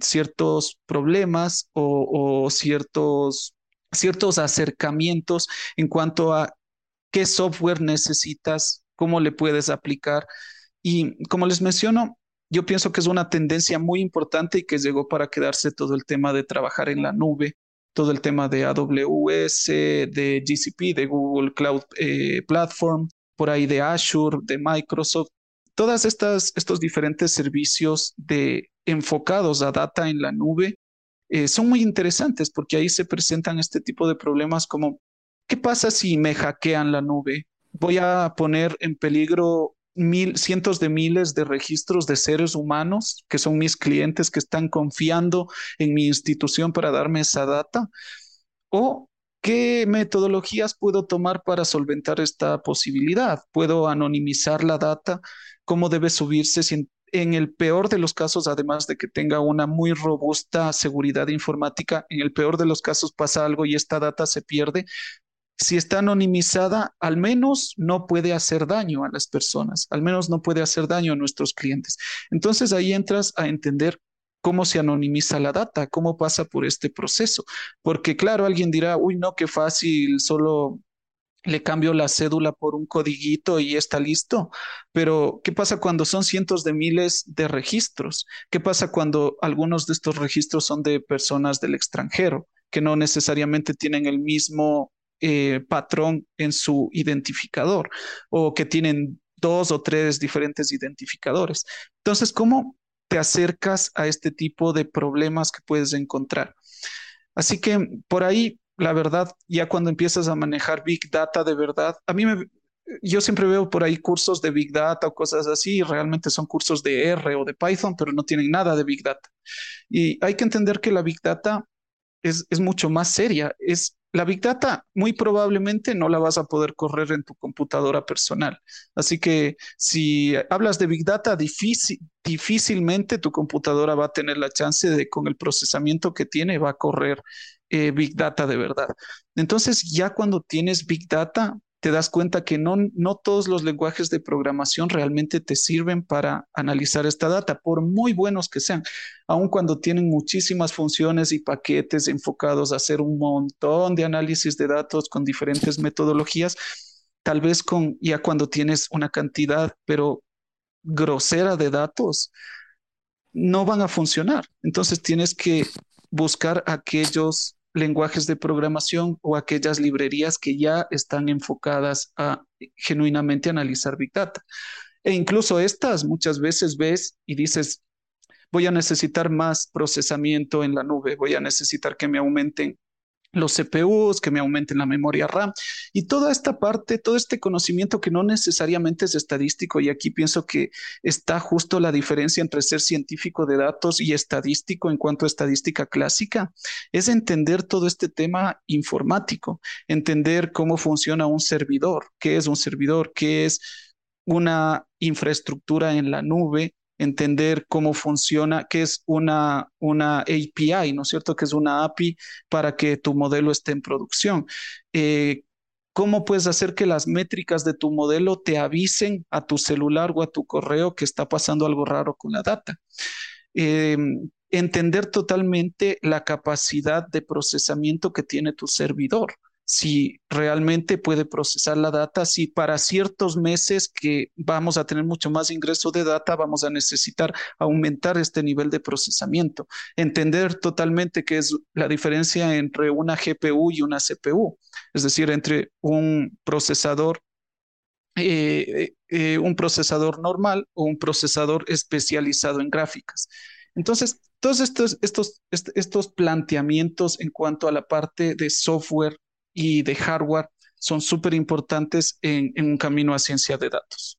ciertos problemas o, o ciertos ciertos acercamientos en cuanto a qué software necesitas, cómo le puedes aplicar. Y como les menciono, yo pienso que es una tendencia muy importante y que llegó para quedarse todo el tema de trabajar en la nube, todo el tema de AWS, de GCP, de Google Cloud eh, Platform, por ahí de Azure, de Microsoft. Todas estas estos diferentes servicios de enfocados a data en la nube eh, son muy interesantes porque ahí se presentan este tipo de problemas como, ¿qué pasa si me hackean la nube? Voy a poner en peligro mil, cientos de miles de registros de seres humanos que son mis clientes que están confiando en mi institución para darme esa data. O ¿Qué metodologías puedo tomar para solventar esta posibilidad? ¿Puedo anonimizar la data? ¿Cómo debe subirse en el peor de los casos, además de que tenga una muy robusta seguridad informática, en el peor de los casos pasa algo y esta data se pierde. Si está anonimizada, al menos no puede hacer daño a las personas, al menos no puede hacer daño a nuestros clientes. Entonces ahí entras a entender cómo se anonimiza la data, cómo pasa por este proceso. Porque claro, alguien dirá, uy, no, qué fácil, solo le cambio la cédula por un codiguito y está listo. Pero, ¿qué pasa cuando son cientos de miles de registros? ¿Qué pasa cuando algunos de estos registros son de personas del extranjero, que no necesariamente tienen el mismo eh, patrón en su identificador o que tienen dos o tres diferentes identificadores? Entonces, ¿cómo te acercas a este tipo de problemas que puedes encontrar? Así que por ahí la verdad, ya cuando empiezas a manejar Big Data de verdad, a mí me, yo siempre veo por ahí cursos de Big Data o cosas así, y realmente son cursos de R o de Python, pero no tienen nada de Big Data. Y hay que entender que la Big Data es, es mucho más seria. Es, la Big Data muy probablemente no la vas a poder correr en tu computadora personal. Así que si hablas de Big Data, difícil, difícilmente tu computadora va a tener la chance de, con el procesamiento que tiene, va a correr eh, Big Data de verdad. Entonces, ya cuando tienes Big Data, te das cuenta que no, no todos los lenguajes de programación realmente te sirven para analizar esta data, por muy buenos que sean, aun cuando tienen muchísimas funciones y paquetes enfocados a hacer un montón de análisis de datos con diferentes metodologías, tal vez con ya cuando tienes una cantidad, pero grosera de datos, no van a funcionar. Entonces tienes que buscar aquellos lenguajes de programación o aquellas librerías que ya están enfocadas a genuinamente analizar Big Data. E incluso estas muchas veces ves y dices, voy a necesitar más procesamiento en la nube, voy a necesitar que me aumenten los CPUs, que me aumenten la memoria RAM y toda esta parte, todo este conocimiento que no necesariamente es estadístico. Y aquí pienso que está justo la diferencia entre ser científico de datos y estadístico en cuanto a estadística clásica, es entender todo este tema informático, entender cómo funciona un servidor, qué es un servidor, qué es una infraestructura en la nube, entender cómo funciona, qué es una, una API, ¿no es cierto? Que es una API para que tu modelo esté en producción. Eh, ¿Cómo puedes hacer que las métricas de tu modelo te avisen a tu celular o a tu correo que está pasando algo raro con la data? Eh, entender totalmente la capacidad de procesamiento que tiene tu servidor si realmente puede procesar la data, si para ciertos meses que vamos a tener mucho más ingreso de data, vamos a necesitar aumentar este nivel de procesamiento, entender totalmente qué es la diferencia entre una GPU y una CPU, es decir, entre un procesador eh, eh, un procesador normal o un procesador especializado en gráficas. Entonces, todos estos, estos, estos planteamientos en cuanto a la parte de software y de hardware son súper importantes en, un camino a ciencia de datos.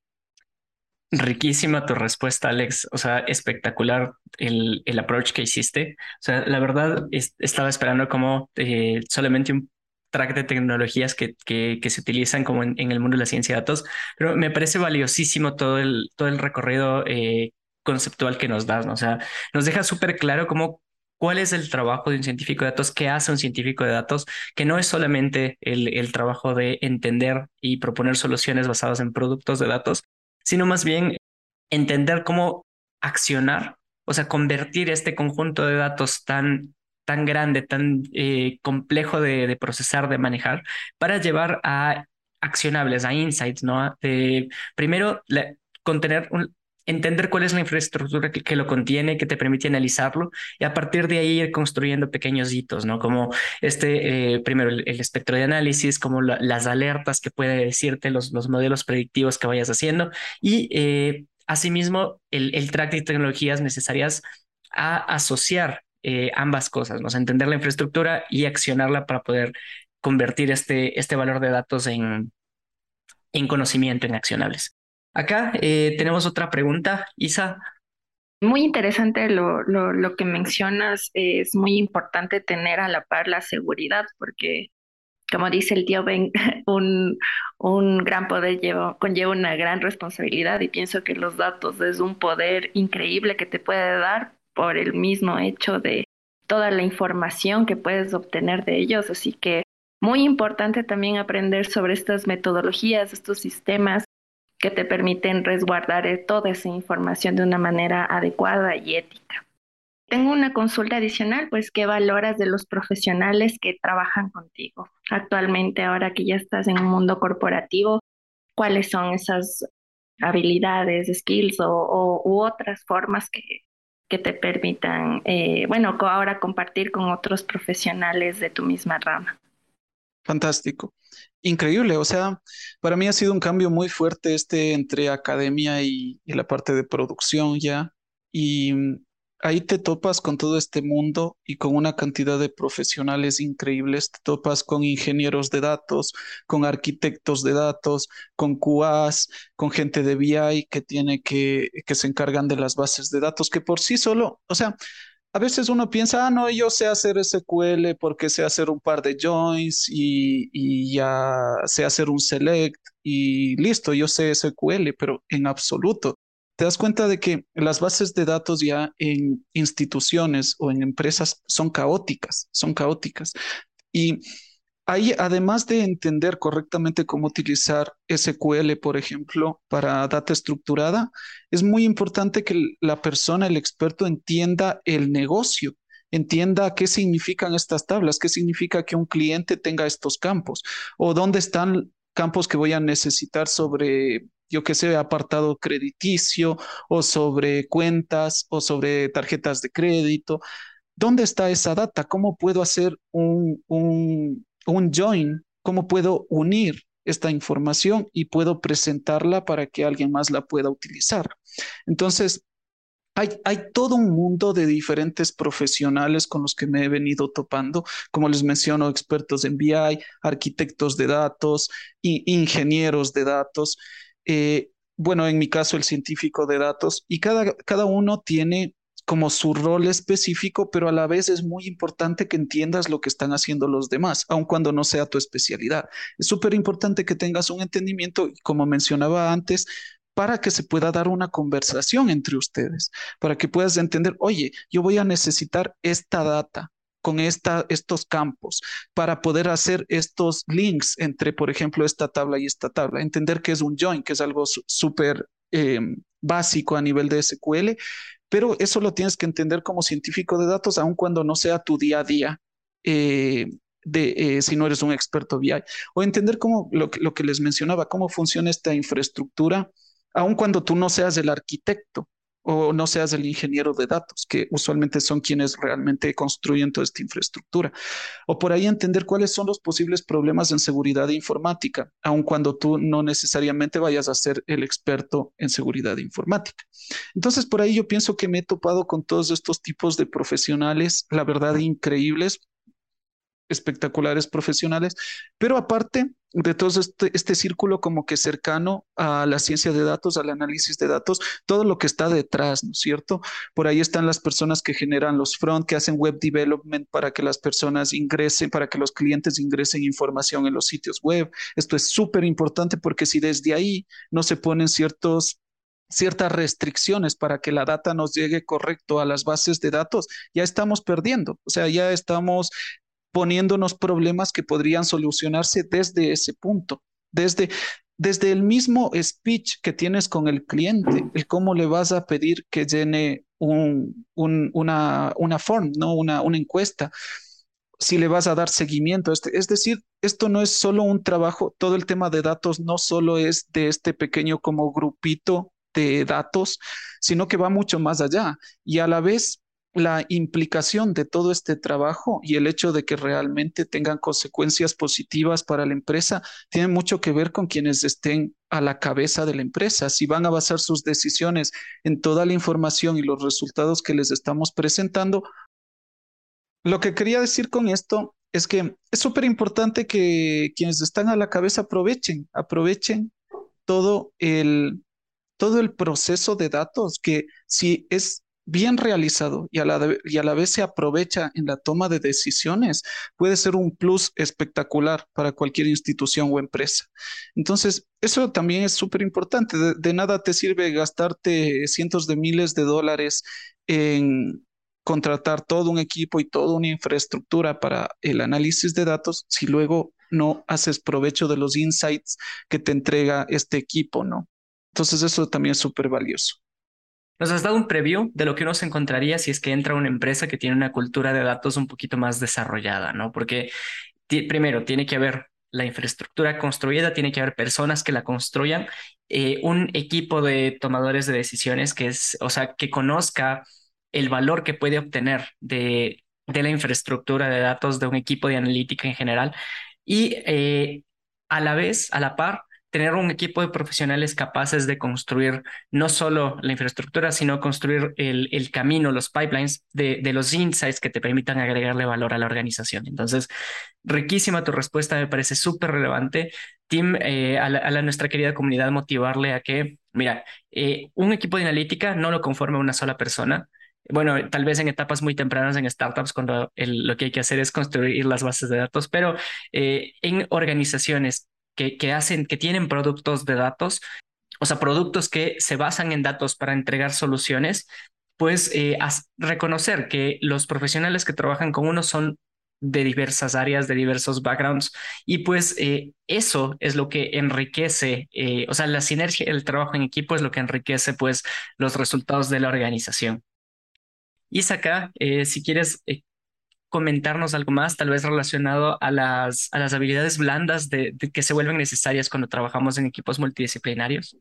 Riquísima tu respuesta, Alex. O sea, espectacular el, el approach que hiciste. O sea, la verdad estaba esperando como eh, solamente un track de tecnologías que, que, que se utilizan como en, en, el mundo de la ciencia de datos, pero me parece valiosísimo todo el, todo el recorrido eh, conceptual que nos das. ¿no? O sea, nos deja súper claro cómo cuál es el trabajo de un científico de datos, qué hace un científico de datos, que no es solamente el, el trabajo de entender y proponer soluciones basadas en productos de datos, sino más bien entender cómo accionar, o sea, convertir este conjunto de datos tan, tan grande, tan eh, complejo de, de, procesar, de manejar, para llevar a accionables, a insights, ¿no? De, primero, contener un, entender cuál es la infraestructura que, lo contiene, que te permite analizarlo y a partir de ahí ir construyendo pequeños hitos, ¿no? Como este, eh, primero el, espectro de análisis, como la, las alertas que puede decirte, los, los modelos predictivos que vayas haciendo y eh, asimismo el, el track de tecnologías necesarias a asociar eh, ambas cosas, ¿no? Entender la infraestructura y accionarla para poder convertir este, este valor de datos en, en conocimiento, en accionables. Acá eh, tenemos otra pregunta, Isa. Muy interesante lo, lo, lo, que mencionas. Es muy importante tener a la par la seguridad porque, como dice el tío Ben, un, un gran poder lleva, conlleva una gran responsabilidad y pienso que los datos es un poder increíble que te puede dar por el mismo hecho de toda la información que puedes obtener de ellos. Así que muy importante también aprender sobre estas metodologías, estos sistemas que te permiten resguardar toda esa información de una manera adecuada y ética. Tengo una consulta adicional, pues, ¿qué valoras de los profesionales que trabajan contigo actualmente, ahora que ya estás en un mundo corporativo? ¿Cuáles son esas habilidades, skills o, o u otras formas que, que te permitan, eh, bueno, ahora compartir con otros profesionales de tu misma rama? Fantástico. Increíble, o sea, para mí ha sido un cambio muy fuerte este entre academia y, la parte de producción ya. Y mm, ahí te topas con todo este mundo y con una cantidad de profesionales increíbles. Te topas con ingenieros de datos, con arquitectos de datos, con QAs, con gente de BI que tiene que, que se encargan de las bases de datos, que por sí solo, o sea, a veces uno piensa, ah, no, yo sé hacer SQL porque sé hacer un par de joins y, ya sé hacer un select y listo, yo sé SQL, pero en absoluto. Te das cuenta de que las bases de datos ya en instituciones o en empresas son caóticas, son caóticas. Y Ahí, además de entender correctamente cómo utilizar SQL, por ejemplo, para data estructurada, es muy importante que la persona, el experto, entienda el negocio, entienda qué significan estas tablas, qué significa que un cliente tenga estos campos o dónde están campos que voy a necesitar sobre, yo qué sé, apartado crediticio o sobre cuentas o sobre tarjetas de crédito. ¿Dónde está esa data? ¿Cómo puedo hacer un, un un join, cómo puedo unir esta información y puedo presentarla para que alguien más la pueda utilizar. Entonces, hay, hay, todo un mundo de diferentes profesionales con los que me he venido topando, como les menciono, expertos en BI, arquitectos de datos, ingenieros de datos, eh, bueno, en mi caso el científico de datos, y cada, cada uno tiene como su rol específico, pero a la vez es muy importante que entiendas lo que están haciendo los demás, aun cuando no sea tu especialidad. Es súper importante que tengas un entendimiento, como mencionaba antes, para que se pueda dar una conversación entre ustedes, para que puedas entender, oye, yo voy a necesitar esta data con esta, estos campos para poder hacer estos links entre, por ejemplo, esta tabla y esta tabla, entender que es un join, que es algo súper eh, básico a nivel de SQL, pero eso lo tienes que entender como científico de datos, aun cuando no sea tu día a día. Eh, eh, si no eres un experto BI, o entender cómo lo, lo que les mencionaba, cómo funciona esta infraestructura, aun cuando tú no seas el arquitecto, o no seas el ingeniero de datos, que usualmente son quienes realmente construyen toda esta infraestructura. O por ahí entender cuáles son los posibles problemas en seguridad informática, aun cuando tú no necesariamente vayas a ser el experto en seguridad informática. Entonces, por ahí yo pienso que me he topado con todos estos tipos de profesionales, la verdad, increíbles, espectaculares profesionales, pero aparte de todo este, este, círculo como que cercano a la ciencia de datos, al análisis de datos, todo lo que está detrás, ¿no es cierto? Por ahí están las personas que generan los front, que hacen web development para que las personas ingresen, para que los clientes ingresen información en los sitios web. Esto es súper importante porque si desde ahí no se ponen ciertos ciertas restricciones para que la data nos llegue correcto a las bases de datos, ya estamos perdiendo. O sea, ya estamos poniéndonos problemas que podrían solucionarse desde ese punto, desde, desde el mismo speech que tienes con el cliente, el cómo le vas a pedir que llene un, una, una form, ¿no? una, una encuesta si le vas a dar seguimiento. Este, es decir, esto no es solo un trabajo, todo el tema de datos no solo es de este pequeño como grupito de datos, sino que va mucho más allá. Y a la vez, la implicación de todo este trabajo y el hecho de que realmente tengan consecuencias positivas para la empresa tiene mucho que ver con quienes estén a la cabeza de la empresa. Si van a basar sus decisiones en toda la información y los resultados que les estamos presentando, lo que quería decir con esto es que es súper importante que quienes están a la cabeza aprovechen, aprovechen todo el, todo el proceso de datos que si es bien realizado y a, la y a la vez se aprovecha en la toma de decisiones, puede ser un plus espectacular para cualquier institución o empresa. Entonces, eso también es súper importante. De, nada te sirve gastarte cientos de miles de dólares en contratar todo un equipo y toda una infraestructura para el análisis de datos si luego no haces provecho de los insights que te entrega este equipo, ¿no? Entonces eso también es súper valioso. Nos has dado un preview de lo que uno se encontraría si es que entra una empresa que tiene una cultura de datos un poquito más desarrollada, ¿no? Porque primero tiene que haber la infraestructura construida, tiene que haber personas que la construyan, eh, un equipo de tomadores de decisiones que es, o sea, que conozca el valor que puede obtener de, la infraestructura de datos de un equipo de analítica en general y eh, a la vez, a la par, tener un equipo de profesionales capaces de construir no solo la infraestructura, sino construir el, camino, los pipelines de, de, los insights que te permitan agregarle valor a la organización. Entonces, riquísima tu respuesta, me parece súper relevante. Tim, eh, a, la, nuestra querida comunidad, motivarle a que, mira, eh, un equipo de analítica no lo conforma una sola persona. Bueno, tal vez en etapas muy tempranas en startups, cuando lo que hay que hacer es construir las bases de datos, pero eh, en organizaciones que, hacen, que tienen productos de datos, o sea, productos que se basan en datos para entregar soluciones, pues eh, reconocer que los profesionales que trabajan con uno son de diversas áreas, de diversos backgrounds, y pues eh, eso es lo que enriquece, eh, o sea, la sinergia, el trabajo en equipo es lo que enriquece pues los resultados de la organización. Isaka, si quieres comentarnos algo más, tal vez relacionado a las, a las habilidades blandas de, que se vuelven necesarias cuando trabajamos en equipos multidisciplinarios?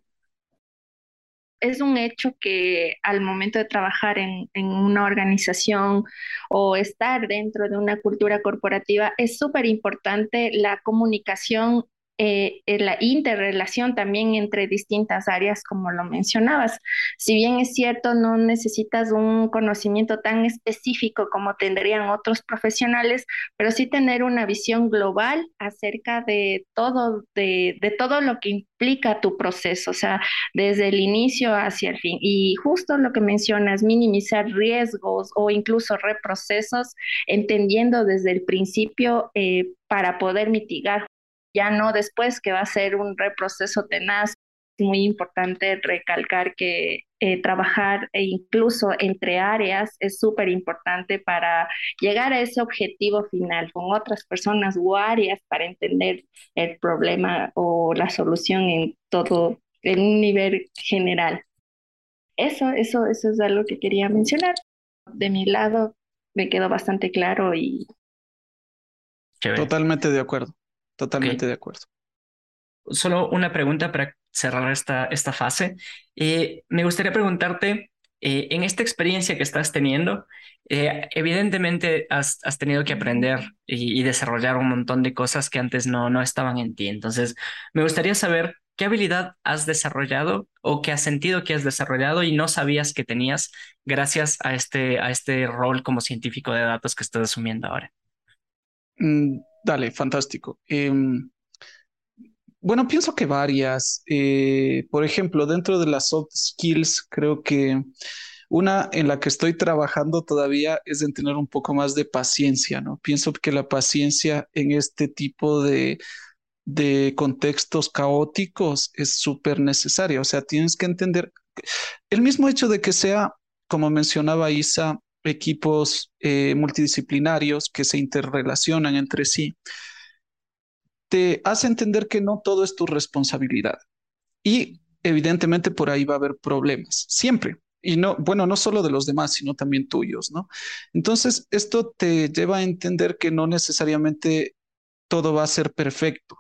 es un hecho que al momento de trabajar en, en, una organización o estar dentro de una cultura corporativa, es súper importante la comunicación eh, la interrelación también entre distintas áreas, como lo mencionabas. Si bien es cierto, no necesitas un conocimiento tan específico como tendrían otros profesionales, pero sí tener una visión global acerca de todo, de todo lo que implica tu proceso, o sea, desde el inicio hacia el fin. Y justo lo que mencionas, minimizar riesgos o incluso reprocesos, entendiendo desde el principio eh, para poder mitigar ya no después que va a ser un reproceso tenaz. Es muy importante recalcar que eh, trabajar e incluso entre áreas es súper importante para llegar a ese objetivo final con otras personas o áreas para entender el problema o la solución en todo, en un nivel general. Eso, eso, eso es algo que quería mencionar. De mi lado me quedó bastante claro y... Totalmente de acuerdo. Totalmente de acuerdo. Solo una pregunta para cerrar esta, esta fase. Eh, me gustaría preguntarte, eh, en esta experiencia que estás teniendo, eh, evidentemente has, has, tenido que aprender y, desarrollar un montón de cosas que antes no, no estaban en ti. Entonces, me gustaría saber qué habilidad has desarrollado o qué has sentido que has desarrollado y no sabías que tenías gracias a este, a este rol como científico de datos que estás asumiendo ahora. Mm, dale, fantástico. Em, bueno, pienso que varias. Eh, por ejemplo, dentro de las soft skills, creo que una en la que estoy trabajando todavía es en tener un poco más de paciencia, ¿no? Pienso que la paciencia en este tipo de, de contextos caóticos es súper necesaria. O sea, tienes que entender el mismo hecho de que sea, como mencionaba Isa, equipos eh, multidisciplinarios que se interrelacionan entre sí, te hace entender que no todo es tu responsabilidad. Y evidentemente por ahí va a haber problemas, siempre. Y no, bueno, no solo de los demás, sino también tuyos, ¿no? Entonces, esto te lleva a entender que no necesariamente todo va a ser perfecto.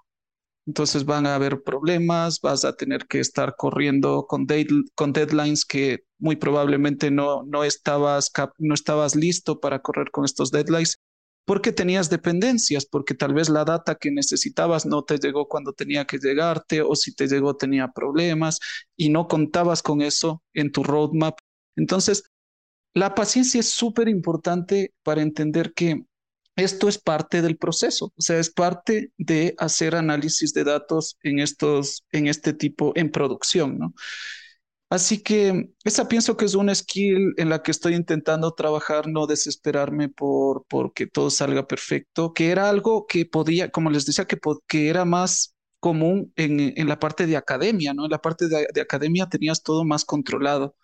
Entonces van a haber problemas, vas a tener que estar corriendo con, con deadlines que muy probablemente no, no, estabas no estabas listo para correr con estos deadlines porque tenías dependencias, porque tal vez la data que necesitabas no te llegó cuando tenía que llegarte o si te llegó tenía problemas y no contabas con eso en tu roadmap. Entonces, la paciencia es súper importante para entender que esto es parte del proceso, o sea, es parte de hacer análisis de datos en estos, en este tipo, en producción, ¿no? Así que esa pienso que es una skill en la que estoy intentando trabajar, no desesperarme por, que todo salga perfecto, que era algo que podía, como les decía, que, que era más común en, en, la parte de academia, ¿no? En la parte de, de academia tenías todo más controlado,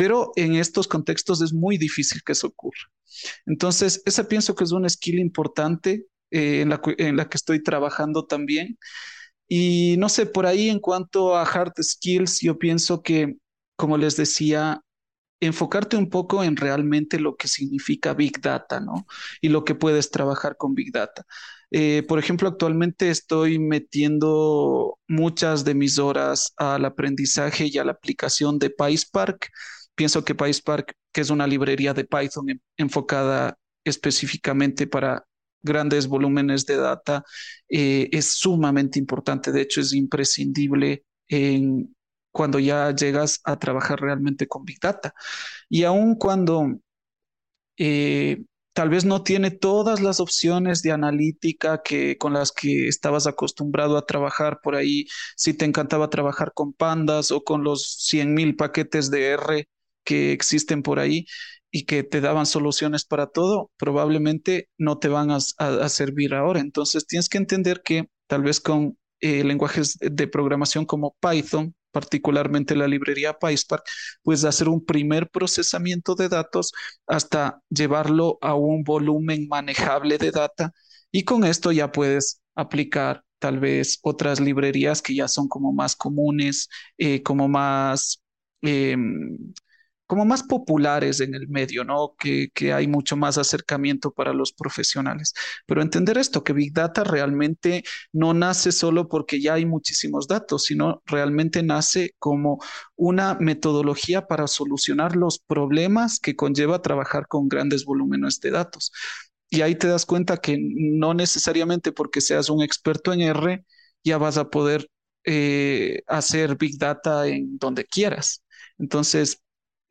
pero en estos contextos es muy difícil que eso ocurra. Entonces, esa pienso que es una skill importante eh, en, la, en la que estoy trabajando también. Y no sé, por ahí en cuanto a hard skills, yo pienso que, como les decía, enfocarte un poco en realmente lo que significa Big Data, ¿no? Y lo que puedes trabajar con Big Data. Eh, por ejemplo, actualmente estoy metiendo muchas de mis horas al aprendizaje y a la aplicación de PySpark. Pienso que PySpark, que es una librería de Python enfocada específicamente para grandes volúmenes de data eh, es sumamente importante. De hecho, es imprescindible en, cuando ya llegas a trabajar realmente con Big Data. Y aun cuando eh, tal vez no tiene todas las opciones de analítica que, con las que estabas acostumbrado a trabajar por ahí, si te encantaba trabajar con pandas o con los 100.000 paquetes de R que existen por ahí, y que te daban soluciones para todo, probablemente no te van a, servir ahora. Entonces tienes que entender que tal vez con eh, lenguajes de programación como Python, particularmente la librería PySpark, puedes hacer un primer procesamiento de datos hasta llevarlo a un volumen manejable de data y con esto ya puedes aplicar tal vez otras librerías que ya son como más comunes, eh, como más... Em, como más populares en el medio, ¿no? Que, que, hay mucho más acercamiento para los profesionales. Pero entender esto, que Big Data realmente no nace solo porque ya hay muchísimos datos, sino realmente nace como una metodología para solucionar los problemas que conlleva trabajar con grandes volúmenes de datos. Y ahí te das cuenta que no necesariamente porque seas un experto en R, ya vas a poder eh, hacer Big Data en donde quieras. Entonces,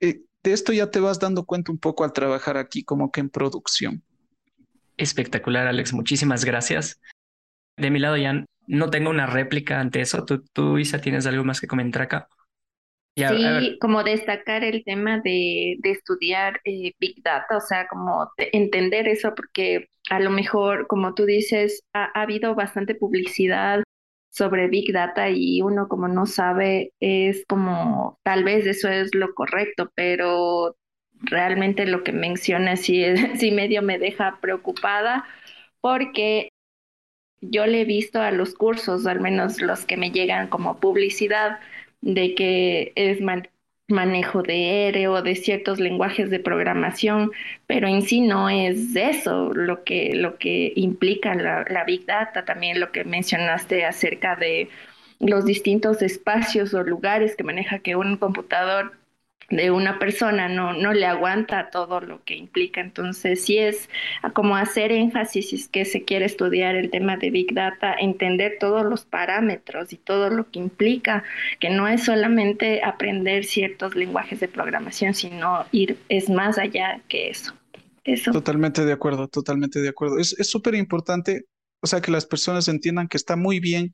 eh, de esto ya te vas dando cuenta un poco al trabajar aquí como que en producción. Espectacular, Alex. Muchísimas gracias. De mi lado, ya no tengo una réplica ante eso. ¿Tú, tú Isa, tienes algo más que comentar acá? sí, como destacar el tema de, de estudiar eh, Big Data, o sea, como entender eso, porque a lo mejor, como tú dices, ha, ha habido bastante publicidad sobre Big Data y uno como no sabe es como tal vez eso es lo correcto, pero realmente lo que menciona sí, sí medio me deja preocupada porque yo le he visto a los cursos, al menos los que me llegan como publicidad, de que es manejo de R o de ciertos lenguajes de programación, pero en sí no es eso lo que, lo que implica la, la Big Data, también lo que mencionaste acerca de los distintos espacios o lugares que maneja que un computador de una persona no, no le aguanta todo lo que implica. Entonces, sí es como hacer énfasis si es que se quiere estudiar el tema de Big Data, entender todos los parámetros y todo lo que implica, que no es solamente aprender ciertos lenguajes de programación, sino ir, es más allá que eso. Eso. Totalmente de acuerdo, totalmente de acuerdo. Es súper importante, o sea, que las personas entiendan que está muy bien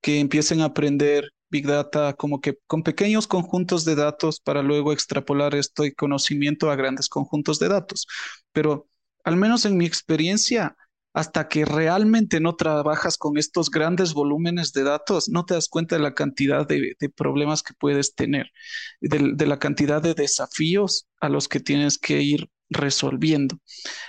que empiecen a aprender Big Data como que con pequeños conjuntos de datos para luego extrapolar este conocimiento a grandes conjuntos de datos. Pero al menos en mi experiencia, hasta que realmente no trabajas con estos grandes volúmenes de datos, no te das cuenta de la cantidad de, problemas que puedes tener, de, la cantidad de desafíos a los que tienes que ir resolviendo.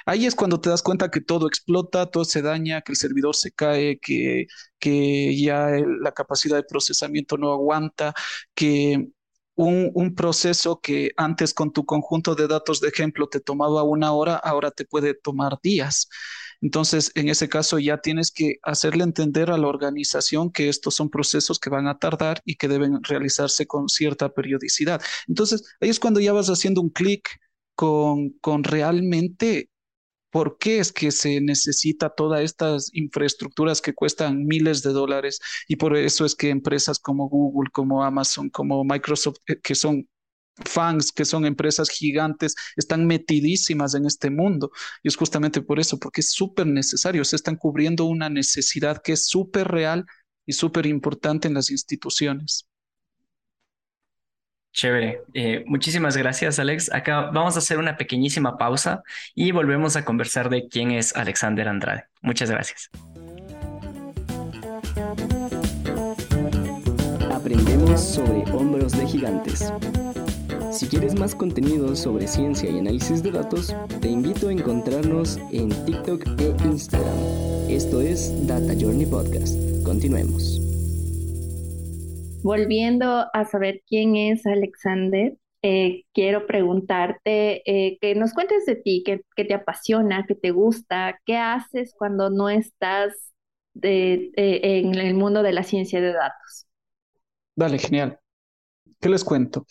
Ahí es cuando te das cuenta que todo explota, todo se daña, que el servidor se cae, que, que ya la capacidad de procesamiento no aguanta, que un, un, proceso que antes con tu conjunto de datos de ejemplo te tomaba una hora, ahora te puede tomar días. Entonces, en ese caso ya tienes que hacerle entender a la organización que estos son procesos que van a tardar y que deben realizarse con cierta periodicidad. Entonces, ahí es cuando ya vas haciendo un clic con, con realmente por qué es que se necesita todas estas infraestructuras que cuestan miles de dólares y por eso es que empresas como Google, como Amazon, como Microsoft, eh, que son fans, que son empresas gigantes, están metidísimas en este mundo. Y es justamente por eso, porque es súper necesario, se están cubriendo una necesidad que es súper real y súper importante en las instituciones. Chévere. Eh, muchísimas gracias, Alex. Acá vamos a hacer una pequeñísima pausa y volvemos a conversar de quién es Alexander Andrade. Muchas gracias. Aprendemos sobre hombros de gigantes. Si quieres más contenido sobre ciencia y análisis de datos, te invito a encontrarnos en TikTok e Instagram. Esto es Data Journey Podcast. Continuemos. Volviendo a saber quién es Alexander, eh, quiero preguntarte eh, que nos cuentes de ti, qué, te apasiona, qué te gusta, qué haces cuando no estás de, en el mundo de la ciencia de datos. Dale, genial. ¿Qué les cuento?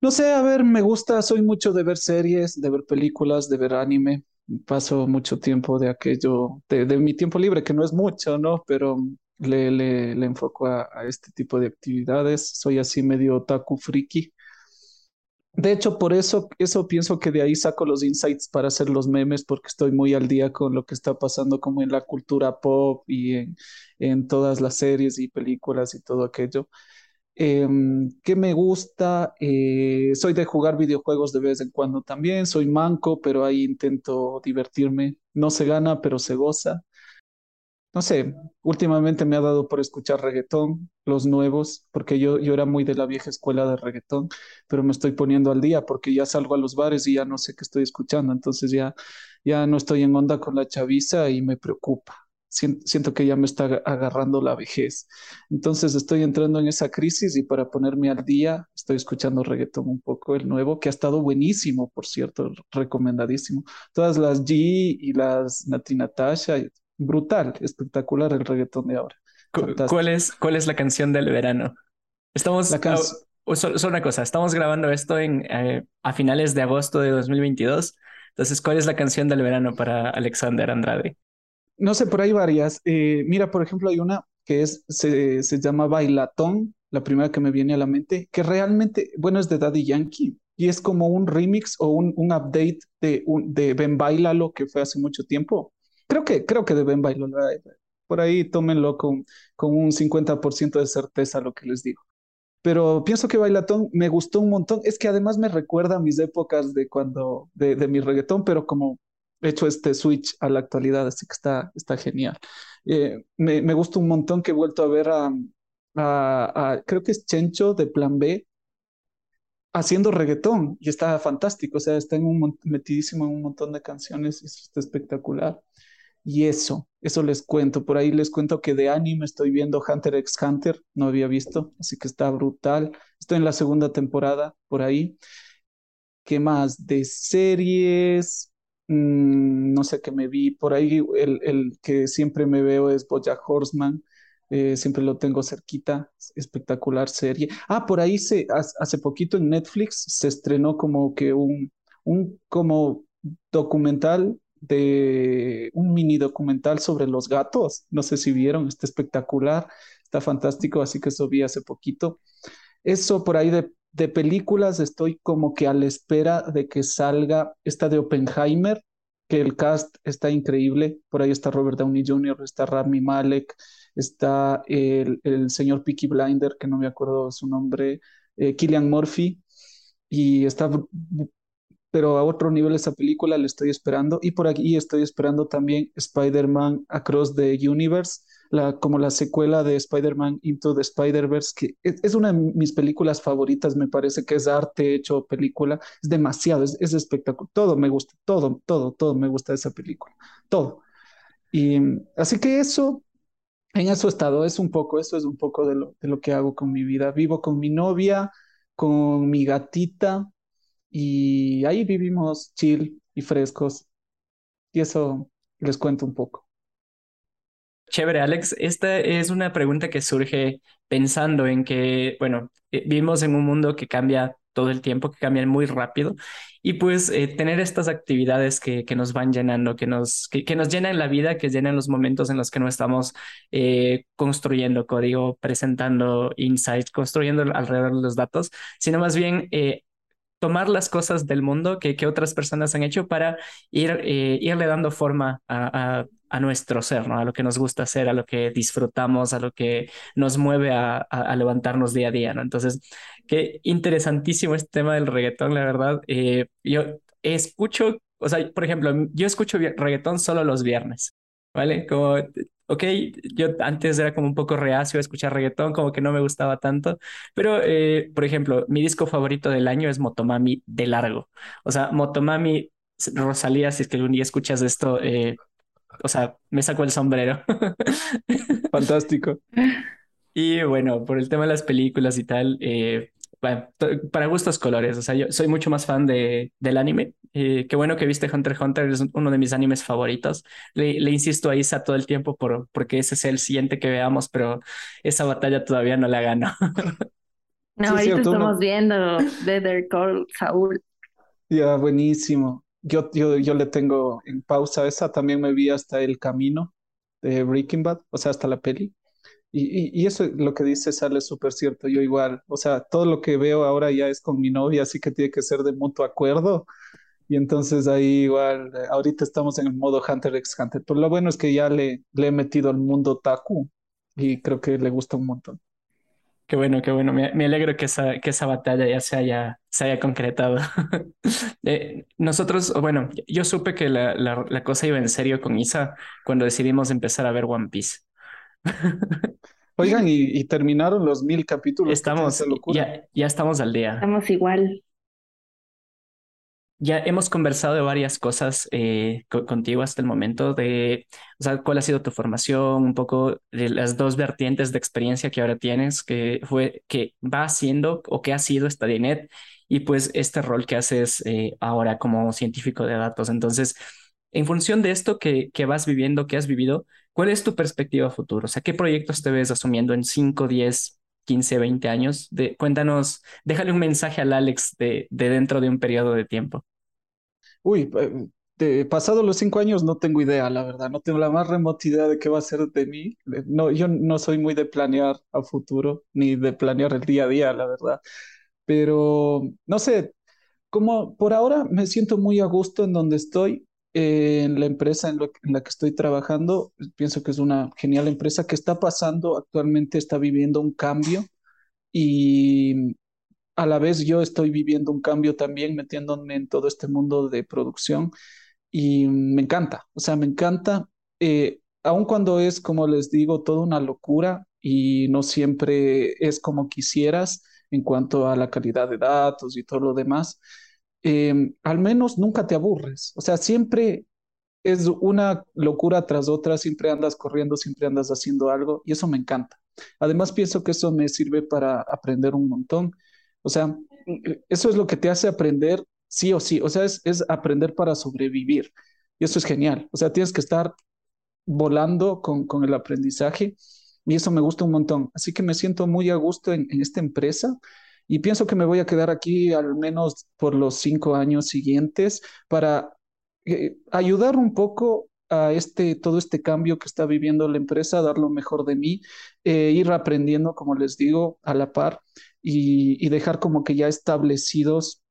No sé, a ver, me gusta, soy mucho de ver series, de ver películas, de ver anime. Paso mucho tiempo de aquello, de mi tiempo libre, que no es mucho, ¿no? Pero le, le, le enfoco a, este tipo de actividades. Soy así medio otaku friki. De hecho, por eso, eso pienso que de ahí saco los insights para hacer los memes, porque estoy muy al día con lo que está pasando como en la cultura pop y en, en todas las series y películas y todo aquello. Em, ¿Qué me gusta? Eh, soy de jugar videojuegos de vez en cuando también. Soy manco, pero ahí intento divertirme. No se gana, pero se goza no sé, últimamente me ha dado por escuchar reggaetón, los nuevos, porque yo, yo era muy de la vieja escuela de reggaetón, pero me estoy poniendo al día porque ya salgo a los bares y ya no sé qué estoy escuchando, entonces ya, ya no estoy en onda con la chaviza y me preocupa. Siento, que ya me está agarrando la vejez. Entonces estoy entrando en esa crisis y para ponerme al día estoy escuchando reggaetón un poco, el nuevo, que ha estado buenísimo, por cierto, recomendadísimo. Todas las G y las Nati Natasha, brutal, espectacular el reggaetón de ahora. ¿Cuál es, ¿Cuál es la canción del verano? Estamos... La solo, una cosa, estamos grabando esto en, eh, a finales de agosto de 2022. Entonces, ¿cuál es la canción del verano para Alexander Andrade? No sé, por ahí varias. Eh, mira, por ejemplo, hay una que es, se, se llama Bailatón, la primera que me viene a la mente, que realmente, bueno, es de Daddy Yankee y es como un remix o un, un update de, un, de Ben Bailalo que fue hace mucho tiempo. Creo que, creo que deben bailar. Por ahí tómenlo con, con un 50% de certeza lo que les digo. Pero pienso que Bailatón me gustó un montón. Es que además me recuerda a mis épocas de cuando, de, de mi reggaetón, pero como he hecho este switch a la actualidad, así que está, está genial. Eh, me, me gusta un montón que he vuelto a ver a, a, creo que es Chencho de Plan B, haciendo reggaetón y está fantástico, o sea, está en un, metidísimo en un montón de canciones y está espectacular. Y eso, eso les cuento. Por ahí les cuento que de anime estoy viendo Hunter x Hunter, no había visto, así que está brutal. Estoy en la segunda temporada por ahí. ¿Qué más? De series, mm, no sé qué me vi. Por ahí el, el que siempre me veo es Bojack Horseman. Eh, siempre lo tengo cerquita, espectacular serie. Ah, por ahí se, hace poquito en Netflix se estrenó como que un, un como documental de un mini documental sobre los gatos. No sé si vieron, está espectacular, está fantástico, así que eso vi hace poquito. Eso por ahí de, de películas estoy como que a la espera de que salga esta de Oppenheimer, que el cast está increíble. Por ahí está Robert Downey Jr., está Rami Malek, está el, el señor Peaky Blinder, que no me acuerdo su nombre, eh, Killian Murphy, y está pero a otro nivel esa película le estoy esperando. Y por aquí estoy esperando también Spider-Man Across the Universe, como la secuela de Spider-Man Into the Spider-Verse, que es, una de mis películas favoritas, me parece que es arte hecho película, es demasiado, es, es espectacular, todo me gusta, todo, todo, todo me gusta esa película, todo. Y así que eso, en eso estado, es un poco, eso es un poco de lo, de lo que hago con mi vida. Vivo con mi novia, con mi gatita, y ahí vivimos chill y frescos. Y eso les cuento un poco. Chévere, Alex. Esta es una pregunta que surge pensando en que, bueno, eh, vivimos en un mundo que cambia todo el tiempo, que cambia muy rápido, y pues eh, tener estas actividades que, que nos van llenando, que nos, que, nos llenan la vida, que llenan los momentos en los que no estamos eh, construyendo código, presentando insights, construyendo alrededor de los datos, sino más bien tomar las cosas del mundo que, que otras personas han hecho para ir, eh, irle dando forma a, a, nuestro ser, ¿no? A lo que nos gusta hacer, a lo que disfrutamos, a lo que nos mueve a, a levantarnos día a día, ¿no? Entonces, qué interesantísimo este tema del reggaetón, la verdad. Eh, yo escucho, o sea, por ejemplo, yo escucho reggaetón solo los viernes. ¿vale? Como, ok, yo antes era como un poco reacio a escuchar reggaetón, como que no me gustaba tanto, pero, eh, por ejemplo, mi disco favorito del año es Motomami de largo. O sea, Motomami, Rosalía, si es que algún día escuchas esto, eh, o sea, me saco el sombrero. Fantástico. Y bueno, por el tema de las películas y tal, eh, para gustos colores, o sea, yo soy mucho más fan de, del anime. Eh, qué bueno que viste Hunter x Hunter, es uno de mis animes favoritos. Le, le, insisto a Isa todo el tiempo por, porque ese es el siguiente que veamos, pero esa batalla todavía no la gano. no, ahorita estamos viendo Better Call Saul. Ya, buenísimo. Yo, yo, yo le tengo en pausa esa, también me vi hasta El Camino de Breaking Bad, o sea, hasta la peli. Y, y, eso lo que dice sale súper cierto, yo igual, o sea, todo lo que veo ahora ya es con mi novia, así que tiene que ser de mutuo acuerdo. Y entonces ahí igual, eh, ahorita estamos en el modo Hunter x Hunter, pero lo bueno es que ya le, le he metido al mundo Taku y creo que le gusta un montón. Qué bueno, qué bueno. Me, alegro que esa, que esa batalla ya se haya, se haya concretado. eh, nosotros, bueno, yo supe que la, la cosa iba en serio con Isa cuando decidimos empezar a ver One Piece. Oigan, y, terminaron los mil capítulos. Estamos, ya, ya estamos al día. Estamos igual. Ya hemos conversado de varias cosas eh, contigo hasta el momento, de, o sea, cuál ha sido tu formación, un poco de las dos vertientes de experiencia que ahora tienes, que fue, que va haciendo o que ha sido Stadinet, y pues este rol que haces eh, ahora como científico de datos. Entonces, en función de esto que, que vas viviendo, que has vivido, ¿cuál es tu perspectiva futuro? O sea, ¿qué proyectos te ves asumiendo en 5, 10, 15, 20 años? De, cuéntanos, déjale un mensaje al Alex de, de dentro de un periodo de tiempo. Uy, eh, de, pasado los cinco años no tengo idea, la verdad, no tengo la más remota idea de qué va a ser de mí. No, yo no soy muy de planear a futuro, ni de planear el día a día, la verdad. Pero, no sé, como por ahora me siento muy a gusto en donde estoy, en la empresa en, la que estoy trabajando, pienso que es una genial empresa. Que está pasando, actualmente está viviendo un cambio y a la vez yo estoy viviendo un cambio también metiéndome en todo este mundo de producción y me encanta, o sea, me encanta, eh, aun cuando es, como les digo, toda una locura y no siempre es como quisieras en cuanto a la calidad de datos y todo lo demás Em, al menos nunca te aburres. O sea, siempre es una locura tras otra, siempre andas corriendo, siempre andas haciendo algo y eso me encanta. Además, pienso que eso me sirve para aprender un montón. O sea, eso es lo que te hace aprender sí o sí. O sea, es, es aprender para sobrevivir. Y eso es genial. O sea, tienes que estar volando con, con el aprendizaje y eso me gusta un montón. Así que me siento muy a gusto en, en esta empresa y pienso que me voy a quedar aquí al menos por los cinco años siguientes para eh, ayudar un poco a este, todo este cambio que está viviendo la empresa, dar lo mejor de mí, eh, ir aprendiendo, como les digo, a la par. y, y dejar como que ya establecidos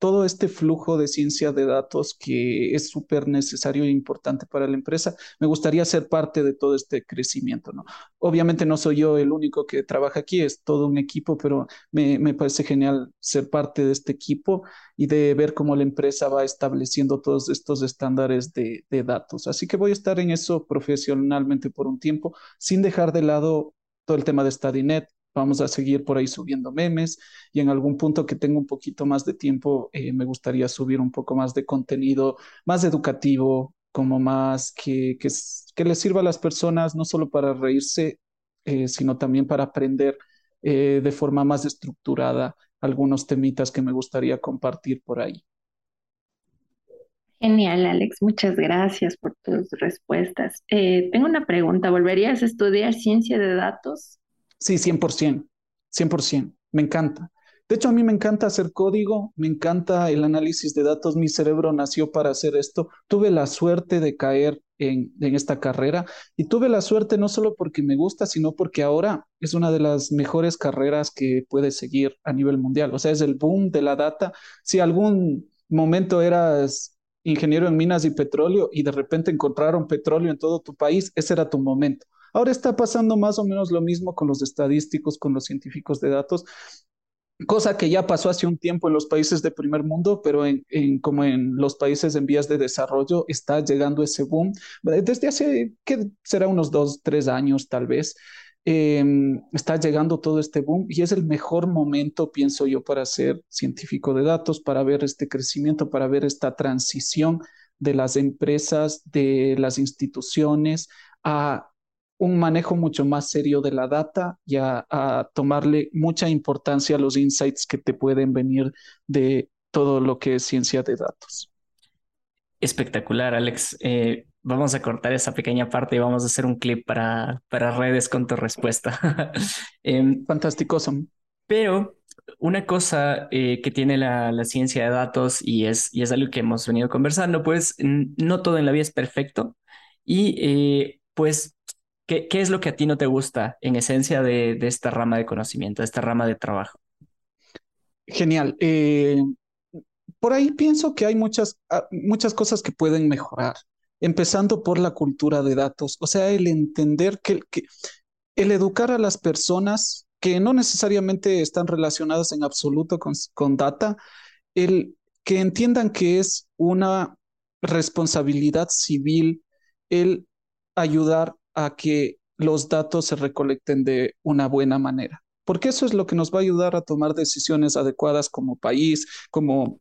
todo este flujo de ciencia de datos que es súper necesario e importante para la empresa. Me gustaría ser parte de todo este crecimiento, ¿no? Obviamente no soy yo el único que trabaja aquí, es todo un equipo, pero me, me parece genial ser parte de este equipo y de ver cómo la empresa va estableciendo todos estos estándares de, de datos. Así que voy a estar en eso profesionalmente por un tiempo, sin dejar de lado todo el tema de StudyNet, Vamos a seguir por ahí subiendo memes y en algún punto que tenga un poquito más de tiempo, eh, me gustaría subir un poco más de contenido más educativo, como más que, que, les sirva a las personas no solo para reírse, eh, sino también para aprender eh, de forma más estructurada algunos temitas que me gustaría compartir por ahí. Genial, Alex. Muchas gracias por tus respuestas. tengo una pregunta. ¿Volverías a estudiar ciencia de datos? Sí, 100%, 100%, me encanta. De hecho, a mí me encanta hacer código, me encanta el análisis de datos, mi cerebro nació para hacer esto. Tuve la suerte de caer en, en, esta carrera y tuve la suerte no solo porque me gusta, sino porque ahora es una de las mejores carreras que puedes seguir a nivel mundial. O sea, es el boom de la data. Si algún momento eras ingeniero en minas y petróleo y de repente encontraron petróleo en todo tu país, ese era tu momento. Ahora está pasando más o menos lo mismo con los estadísticos, con los científicos de datos, cosa que ya pasó hace un tiempo en los países de primer mundo, pero en, como en los países en vías de desarrollo está llegando ese boom. Desde hace, ¿qué será? Unos dos, tres años tal vez. Em, está llegando todo este boom y es el mejor momento, pienso yo, para ser científico de datos, para ver este crecimiento, para ver esta transición de las empresas, de las instituciones a un manejo mucho más serio de la data y a, tomarle mucha importancia a los insights que te pueden venir de todo lo que es ciencia de datos. Espectacular, Alex. Eh, vamos a cortar esa pequeña parte y vamos a hacer un clip para, para redes con tu respuesta. Em, Fantástico, son. Pero una cosa eh, que tiene la, la, ciencia de datos y es, y es algo que hemos venido conversando, pues no todo en la vida es perfecto y eh, pues ¿Qué, es lo que a ti no te gusta en esencia de, esta rama de conocimiento, de esta rama de trabajo? Genial. Eh, por ahí pienso que hay muchas, ah, muchas cosas que pueden mejorar, empezando por la cultura de datos, o sea, el entender que, que el educar a las personas que no necesariamente están relacionadas en absoluto con, con data, el que entiendan que es una responsabilidad civil el ayudar a que los datos se recolecten de una buena manera, porque eso es lo que nos va a ayudar a tomar decisiones adecuadas como país, como,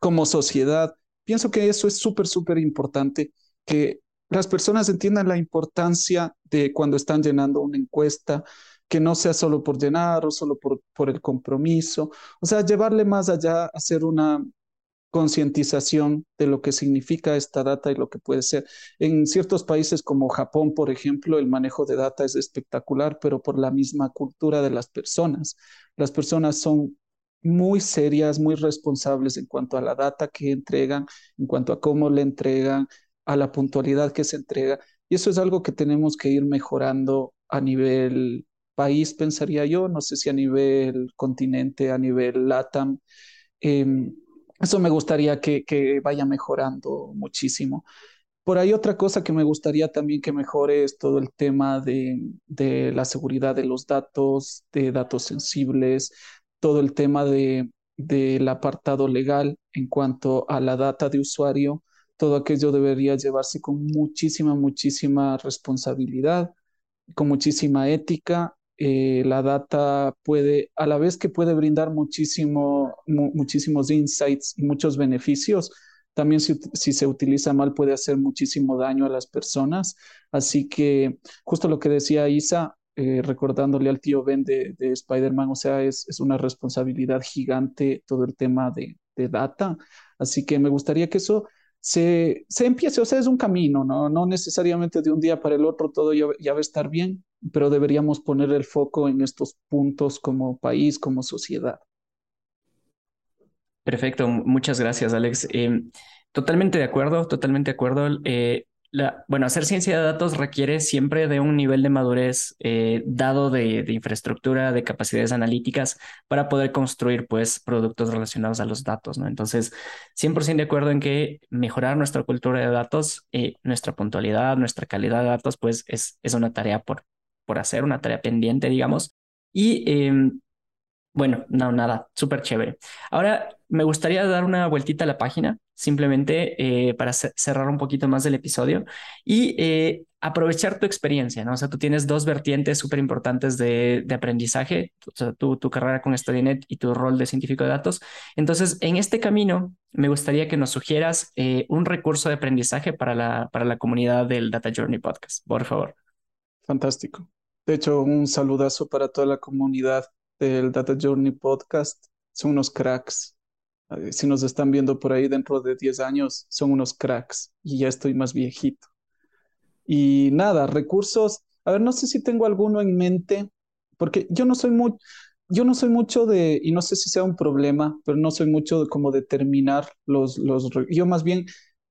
como sociedad. Pienso que eso es súper, súper importante, que las personas entiendan la importancia de cuando están llenando una encuesta, que no sea solo por llenar o solo por, por el compromiso, o sea, llevarle más allá, hacer una, concientización de lo que significa esta data y lo que puede ser. En ciertos países como Japón, por ejemplo, el manejo de data es espectacular, pero por la misma cultura de las personas. Las personas son muy serias, muy responsables en cuanto a la data que entregan, en cuanto a cómo le entregan, a la puntualidad que se entrega. Y eso es algo que tenemos que ir mejorando a nivel país, pensaría yo, no sé si a nivel continente, a nivel LATAM. Eh, eso me gustaría que, vaya mejorando muchísimo. Por ahí otra cosa que me gustaría también que mejore es todo el tema de, la seguridad de los datos, de datos sensibles, todo el tema de, del apartado legal en cuanto a la data de usuario. Todo aquello debería llevarse con muchísima, muchísima responsabilidad, con muchísima ética eh, la data puede, a la vez que puede brindar muchísimo, muchísimos insights y muchos beneficios, también si, se utiliza mal puede hacer muchísimo daño a las personas. Así que justo lo que decía Isa, eh, recordándole al tío Ben de, de Spider-Man, o sea, es, es, una responsabilidad gigante todo el tema de, de data. Así que me gustaría que eso se, se empiece, o sea, es un camino, ¿no? No necesariamente de un día para el otro todo ya, ya va a estar bien, pero deberíamos poner el foco en estos puntos como país, como sociedad. Perfecto, muchas gracias, Alex. Em, totalmente de acuerdo, totalmente de acuerdo. Eh, bueno, hacer ciencia de datos requiere siempre de un nivel de madurez eh, dado de, infraestructura, de capacidades analíticas para poder construir pues productos relacionados a los datos, ¿no? Entonces, 100% de acuerdo en que mejorar nuestra cultura de datos, eh, nuestra puntualidad, nuestra calidad de datos, pues es, es una tarea por, por hacer, una tarea pendiente, digamos. Y em, bueno, no, nada, súper chévere. Ahora me gustaría dar una vueltita a la página, simplemente eh, para cerrar un poquito más del episodio y eh, aprovechar tu experiencia, ¿no? O sea, tú tienes dos vertientes súper importantes de, aprendizaje, o sea, tu, tu carrera con StudyNet y tu rol de científico de datos. Entonces, en este camino, me gustaría que nos sugieras eh, un recurso de aprendizaje para la, para la comunidad del Data Journey Podcast, por favor. Fantástico. De hecho, un saludazo para toda la comunidad del Data Journey Podcast. Son unos cracks. Si nos están viendo por ahí dentro de 10 años, son unos cracks y ya estoy más viejito. Y nada, recursos. A ver, no sé si tengo alguno en mente, porque yo no soy muy, yo no soy mucho de, y no sé si sea un problema, pero no soy mucho de como determinar los, los, yo más bien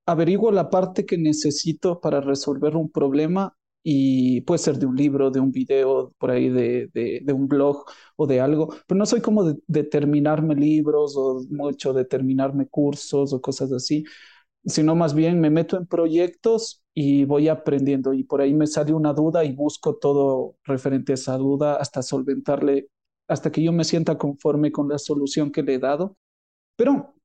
averiguo la parte que necesito para resolver un problema y puede ser de un libro, de un video, por ahí de, de, un blog o de algo, pero no soy como de, determinarme libros o mucho determinarme cursos o cosas así, sino más bien me meto en proyectos y voy aprendiendo y por ahí me sale una duda y busco todo referente a esa duda hasta solventarle, hasta que yo me sienta conforme con la solución que le he dado. Pero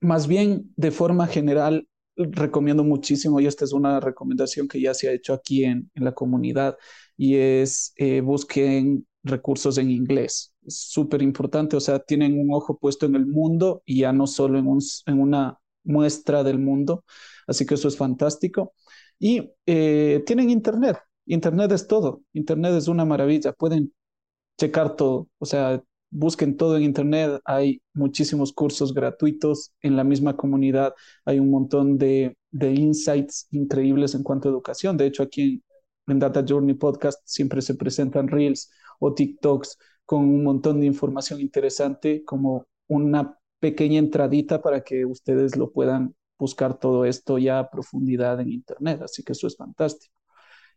más bien de forma general recomiendo muchísimo, y esta es una recomendación que ya se ha hecho aquí en, en la comunidad, y es eh, busquen recursos en inglés. Es súper importante, o sea, tienen un ojo puesto en el mundo y ya no solo en, un, en una muestra del mundo, así que eso es fantástico. Y eh, tienen internet, internet es todo, internet es una maravilla, pueden checar todo, o sea, busquen todo en Internet, hay muchísimos cursos gratuitos en la misma comunidad, hay un montón de, insights increíbles en cuanto a educación. De hecho, aquí en, Data Journey Podcast siempre se presentan reels o TikToks con un montón de información interesante como una pequeña entradita para que ustedes lo puedan buscar todo esto ya a profundidad en Internet. Así que eso es fantástico.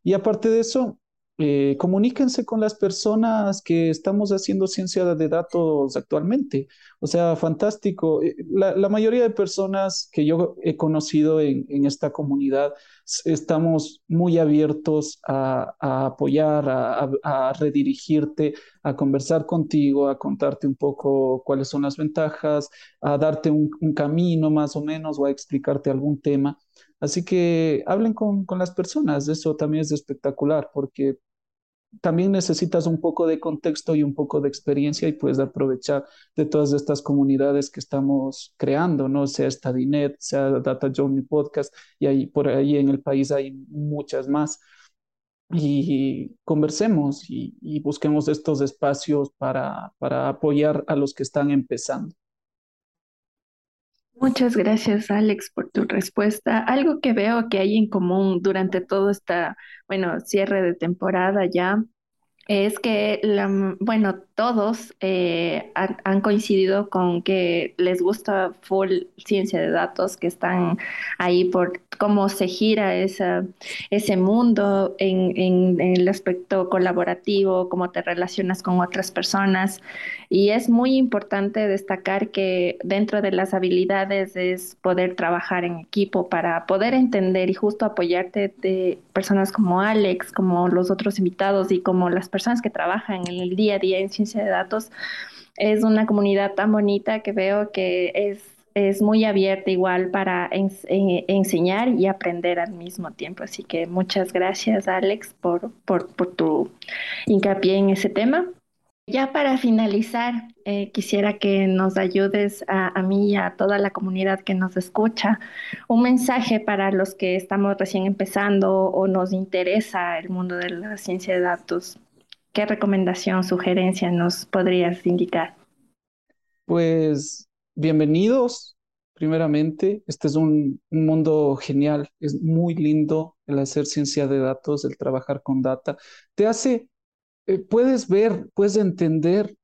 Y aparte de eso, eh, comuníquense con las personas que estamos haciendo ciencia de datos actualmente. O sea, fantástico. Eh, la, mayoría de personas que yo he conocido en, esta comunidad estamos muy abiertos a, apoyar, a, redirigirte, a conversar contigo, a contarte un poco cuáles son las ventajas, a darte un, un camino más o menos o a explicarte algún tema. Así que hablen con, con, las personas, eso también es espectacular porque también necesitas un poco de contexto y un poco de experiencia y puedes aprovechar de todas estas comunidades que estamos creando, ¿no? Sea StudyNet, sea Data Journey Podcast y ahí por ahí en el país hay muchas más. Y conversemos y, y busquemos estos espacios para, para apoyar a los que están empezando. Muchas gracias, Alex, por tu respuesta. Algo que veo que hay en común durante todo esta, bueno, cierre de temporada ya, es que, bueno, todos eh, han, coincidido con que les gusta full ciencia de datos, que están ahí por cómo se gira ese mundo en, en, el aspecto colaborativo, cómo te relacionas con otras personas. Y es muy importante destacar que dentro de las habilidades es poder trabajar en equipo para poder entender y justo apoyarte de personas como Alex, como los otros invitados y como las personas que trabajan en el día a día en ciencia de datos. Es una comunidad tan bonita que veo que es, es muy abierta igual para eh, enseñar y aprender al mismo tiempo. Así que muchas gracias Alex por, por, por tu hincapié en ese tema. Ya para finalizar, eh, quisiera que nos ayudes a, a, mí y a toda la comunidad que nos escucha, un mensaje para los que estamos recién empezando o nos interesa el mundo de la ciencia de datos. ¿Qué recomendación, sugerencia nos podrías indicar? Pues bienvenidos, primeramente. Este es un, mundo genial, es muy lindo el hacer ciencia de datos, el trabajar con data. Te hace, eh, puedes ver, puedes entender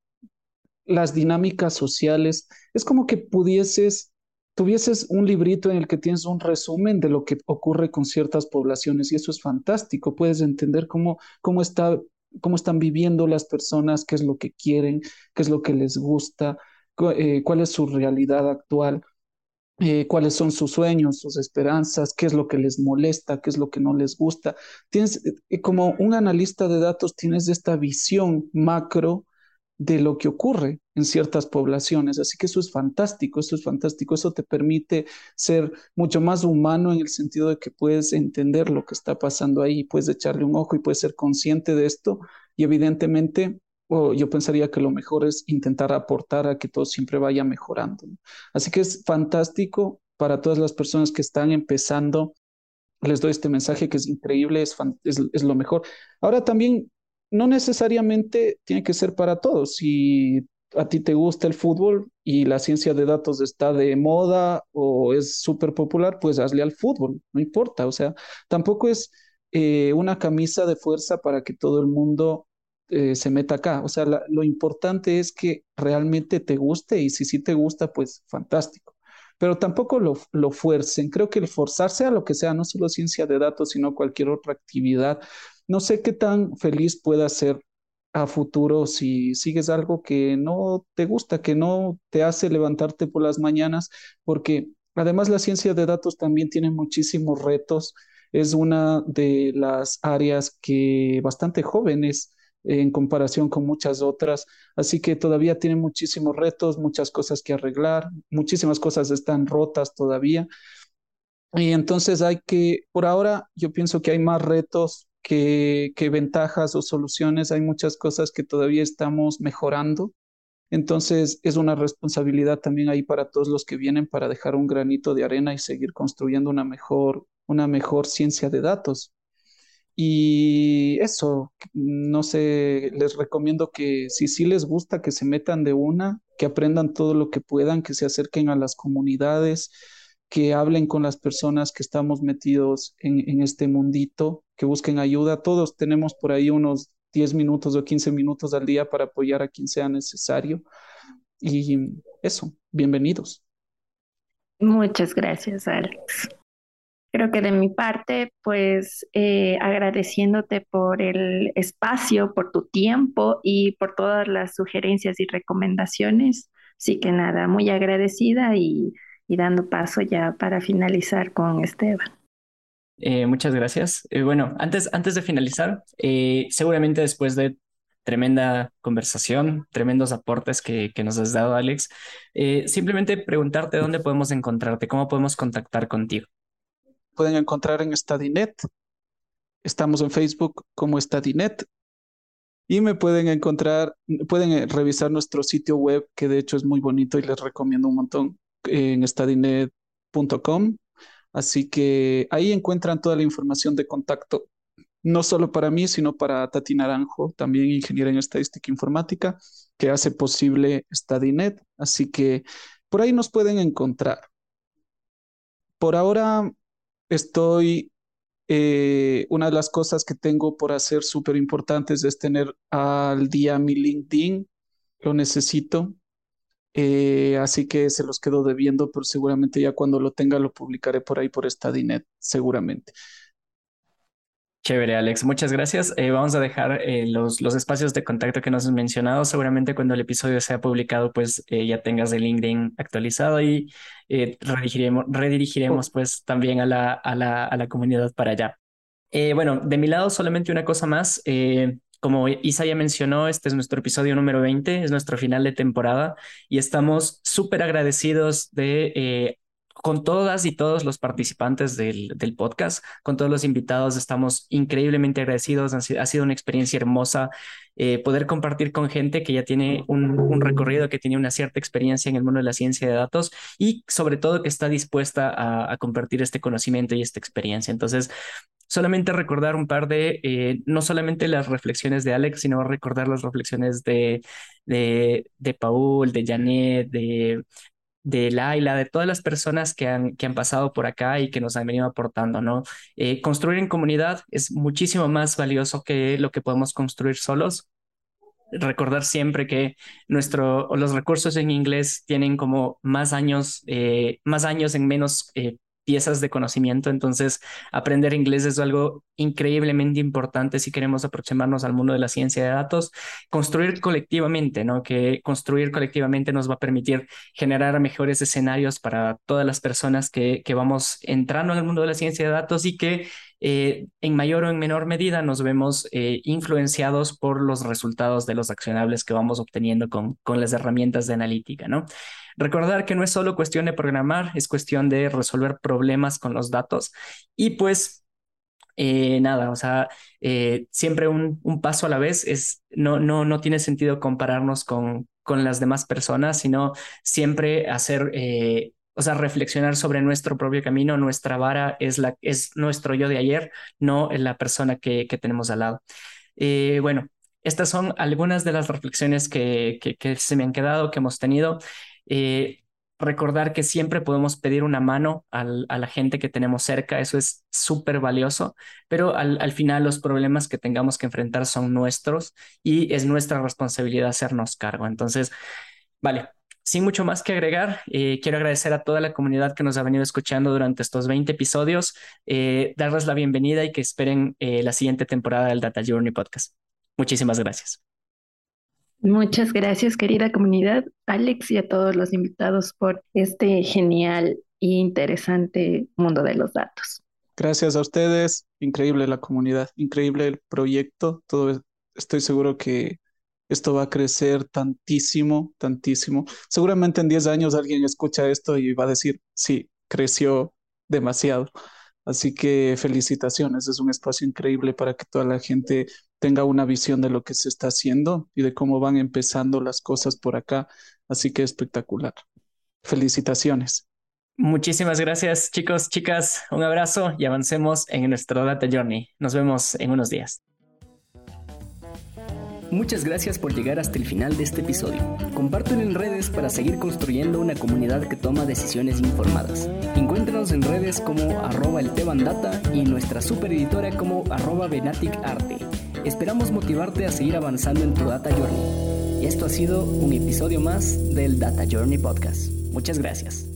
las dinámicas sociales. Es como que pudieses tuvieses un librito en el que tienes un resumen de lo que ocurre con ciertas poblaciones y eso es fantástico. Puedes entender cómo, cómo, está, cómo están viviendo las personas, qué es lo que quieren, qué es lo que les gusta, eh, cuál es su realidad actual. Eh, cuáles son sus sueños, sus esperanzas, qué es lo que les molesta, qué es lo que no les gusta. Tienes, eh, como un analista de datos, tienes esta visión macro de lo que ocurre en ciertas poblaciones. Así que eso es fantástico, eso es fantástico, eso te permite ser mucho más humano en el sentido de que puedes entender lo que está pasando ahí, puedes echarle un ojo y puedes ser consciente de esto y evidentemente yo pensaría que lo mejor es intentar aportar a que todo siempre vaya mejorando. Así que es fantástico para todas las personas que están empezando. Les doy este mensaje que es increíble, es, es lo mejor. Ahora también no necesariamente tiene que ser para todos. Si a ti te gusta el fútbol y la ciencia de datos está de moda o es súper popular, pues hazle al fútbol, no importa. O sea, tampoco es eh, una camisa de fuerza para que todo el mundo eh, se meta acá. O sea, lo importante es que realmente te guste y si sí te gusta, pues fantástico. Pero tampoco lo, lo fuercen. Creo que el forzarse a lo que sea, no solo ciencia de datos, sino cualquier otra actividad, no sé qué tan feliz pueda ser a futuro si sigues algo que no te gusta, que no te hace levantarte por las mañanas, porque además la ciencia de datos también tiene muchísimos retos. Es una de las áreas que bastante jóvenes en comparación con muchas otras, así que todavía tiene muchísimos retos, muchas cosas que arreglar, muchísimas cosas están rotas todavía. Y entonces hay que, por ahora, yo pienso que hay más retos que, ventajas o soluciones. Hay muchas cosas que todavía estamos mejorando. Entonces es una responsabilidad también ahí para todos los que vienen para dejar un granito de arena y seguir construyendo una mejor, una mejor ciencia de datos. Y eso, no sé, les recomiendo que si sí les gusta, que se metan de una, que aprendan todo lo que puedan, que se acerquen a las comunidades, que hablen con las personas que estamos metidos en, este mundito, que busquen ayuda. Todos tenemos por ahí unos 10 minutos o 15 minutos al día para apoyar a quien sea necesario. Y eso, bienvenidos. Muchas gracias, Alex. Creo que de mi parte, pues eh, agradeciéndote por el espacio, por tu tiempo y por todas las sugerencias y recomendaciones. Así que nada, muy agradecida y y dando paso ya para finalizar con Esteban. Eh, muchas gracias. Eh, bueno, antes, antes de finalizar, eh, seguramente después de tremenda conversación, tremendos aportes que, que nos has dado, Alex, simplemente preguntarte dónde podemos encontrarte, cómo podemos contactar contigo. Pueden encontrar en Stadinet. Estamos en Facebook como Stadinet. Y me pueden encontrar, pueden revisar nuestro sitio web, que de hecho es muy bonito y les recomiendo un montón, en stadinet.com. Así que ahí encuentran toda la información de contacto, no solo para mí, sino para Tati Naranjo, también ingeniera en estadística informática, que hace posible Stadinet. Así que por ahí nos pueden encontrar. Por ahora estoy, eh, una de las cosas que tengo por hacer súper importantes es tener al día mi LinkedIn. Lo necesito. Eh, así que se los quedo debiendo, pero seguramente ya cuando lo tenga lo publicaré por ahí por Stadinet, seguramente. Chévere, Alex. Muchas gracias. Eh, vamos a dejar eh, los, los espacios de contacto que nos has mencionado. Seguramente cuando el episodio sea publicado, pues ya tengas el LinkedIn actualizado y redirigiremos, pues también a la, a la, a la comunidad para allá. bueno, de mi lado solamente una cosa más. Como Isa ya mencionó, este es nuestro episodio número 20, es nuestro final de temporada y estamos súper agradecidos de eh, con todas y todos los participantes del, podcast, con todos los invitados, estamos increíblemente agradecidos. Ha sido una experiencia hermosa eh, poder compartir con gente que ya tiene un, recorrido, que tiene una cierta experiencia en el mundo de la ciencia de datos y sobre todo que está dispuesta a compartir este conocimiento y esta experiencia. Entonces, solamente recordar un par de, eh, no solamente las reflexiones de Alex, sino recordar las reflexiones de, de, Paul, de Janet, de, de Laila, de todas las personas que han, que han pasado por acá y que nos han venido aportando, ¿no? Eh, construir en comunidad es muchísimo más valioso que lo que podemos construir solos. recordar siempre que nuestro, los recursos en inglés tienen como más años, eh, más años en menos eh, piezas de conocimiento. Entonces, aprender inglés es algo increíblemente importante si queremos aproximarnos al mundo de la ciencia de datos. Construir colectivamente, ¿no? Que construir colectivamente nos va a permitir generar mejores escenarios para todas las personas que, que vamos entrando en el mundo de la ciencia de datos y que eh, en mayor o en menor medida nos vemos eh, influenciados por los resultados de los accionables que vamos obteniendo con, con las herramientas de analítica, ¿no? Recordar que no es solo cuestión de programar, es cuestión de resolver problemas con los datos y pues eh, nada, o sea, siempre un, un, paso a la vez es, no, no, no tiene sentido compararnos con, con las demás personas, sino siempre hacer o sea, reflexionar sobre nuestro propio camino, nuestra vara es, la, es nuestro yo de ayer, no la persona que, que tenemos al lado. Eh, bueno, estas son algunas de las reflexiones que, que, se me han quedado, que hemos tenido. Eh, recordar que siempre podemos pedir una mano al, a la gente que tenemos cerca, eso es súper valioso, pero al, al, final los problemas que tengamos que enfrentar son nuestros y es nuestra responsabilidad hacernos cargo. Entonces, vale, sin mucho más que agregar, eh, quiero agradecer a toda la comunidad que nos ha venido escuchando durante estos 20 episodios, eh, darles la bienvenida y que esperen eh, la siguiente temporada del Data Journey Podcast. Muchísimas gracias. Muchas gracias, querida comunidad, Alex y a todos los invitados por este genial e interesante mundo de los datos. Gracias a ustedes, increíble la comunidad, increíble el proyecto, todo estoy seguro que esto va a crecer tantísimo, tantísimo. Seguramente en 10 años alguien escucha esto y va a decir, sí, creció demasiado. Así que felicitaciones, es un espacio increíble para que toda la gente tenga una visión de lo que se está haciendo y de cómo van empezando las cosas por acá. Así que espectacular. Felicitaciones. Muchísimas gracias chicos, chicas. Un abrazo y avancemos en nuestro Data Journey. Nos vemos en unos días. Muchas gracias por llegar hasta el final de este episodio. Compártelo en redes para seguir construyendo una comunidad que toma decisiones informadas. Encuéntranos en redes como arroba el Data y nuestra super editora como arroba. Esperamos motivarte a seguir avanzando en tu Data Journey. Esto ha sido un episodio más del Data Journey Podcast. Muchas gracias.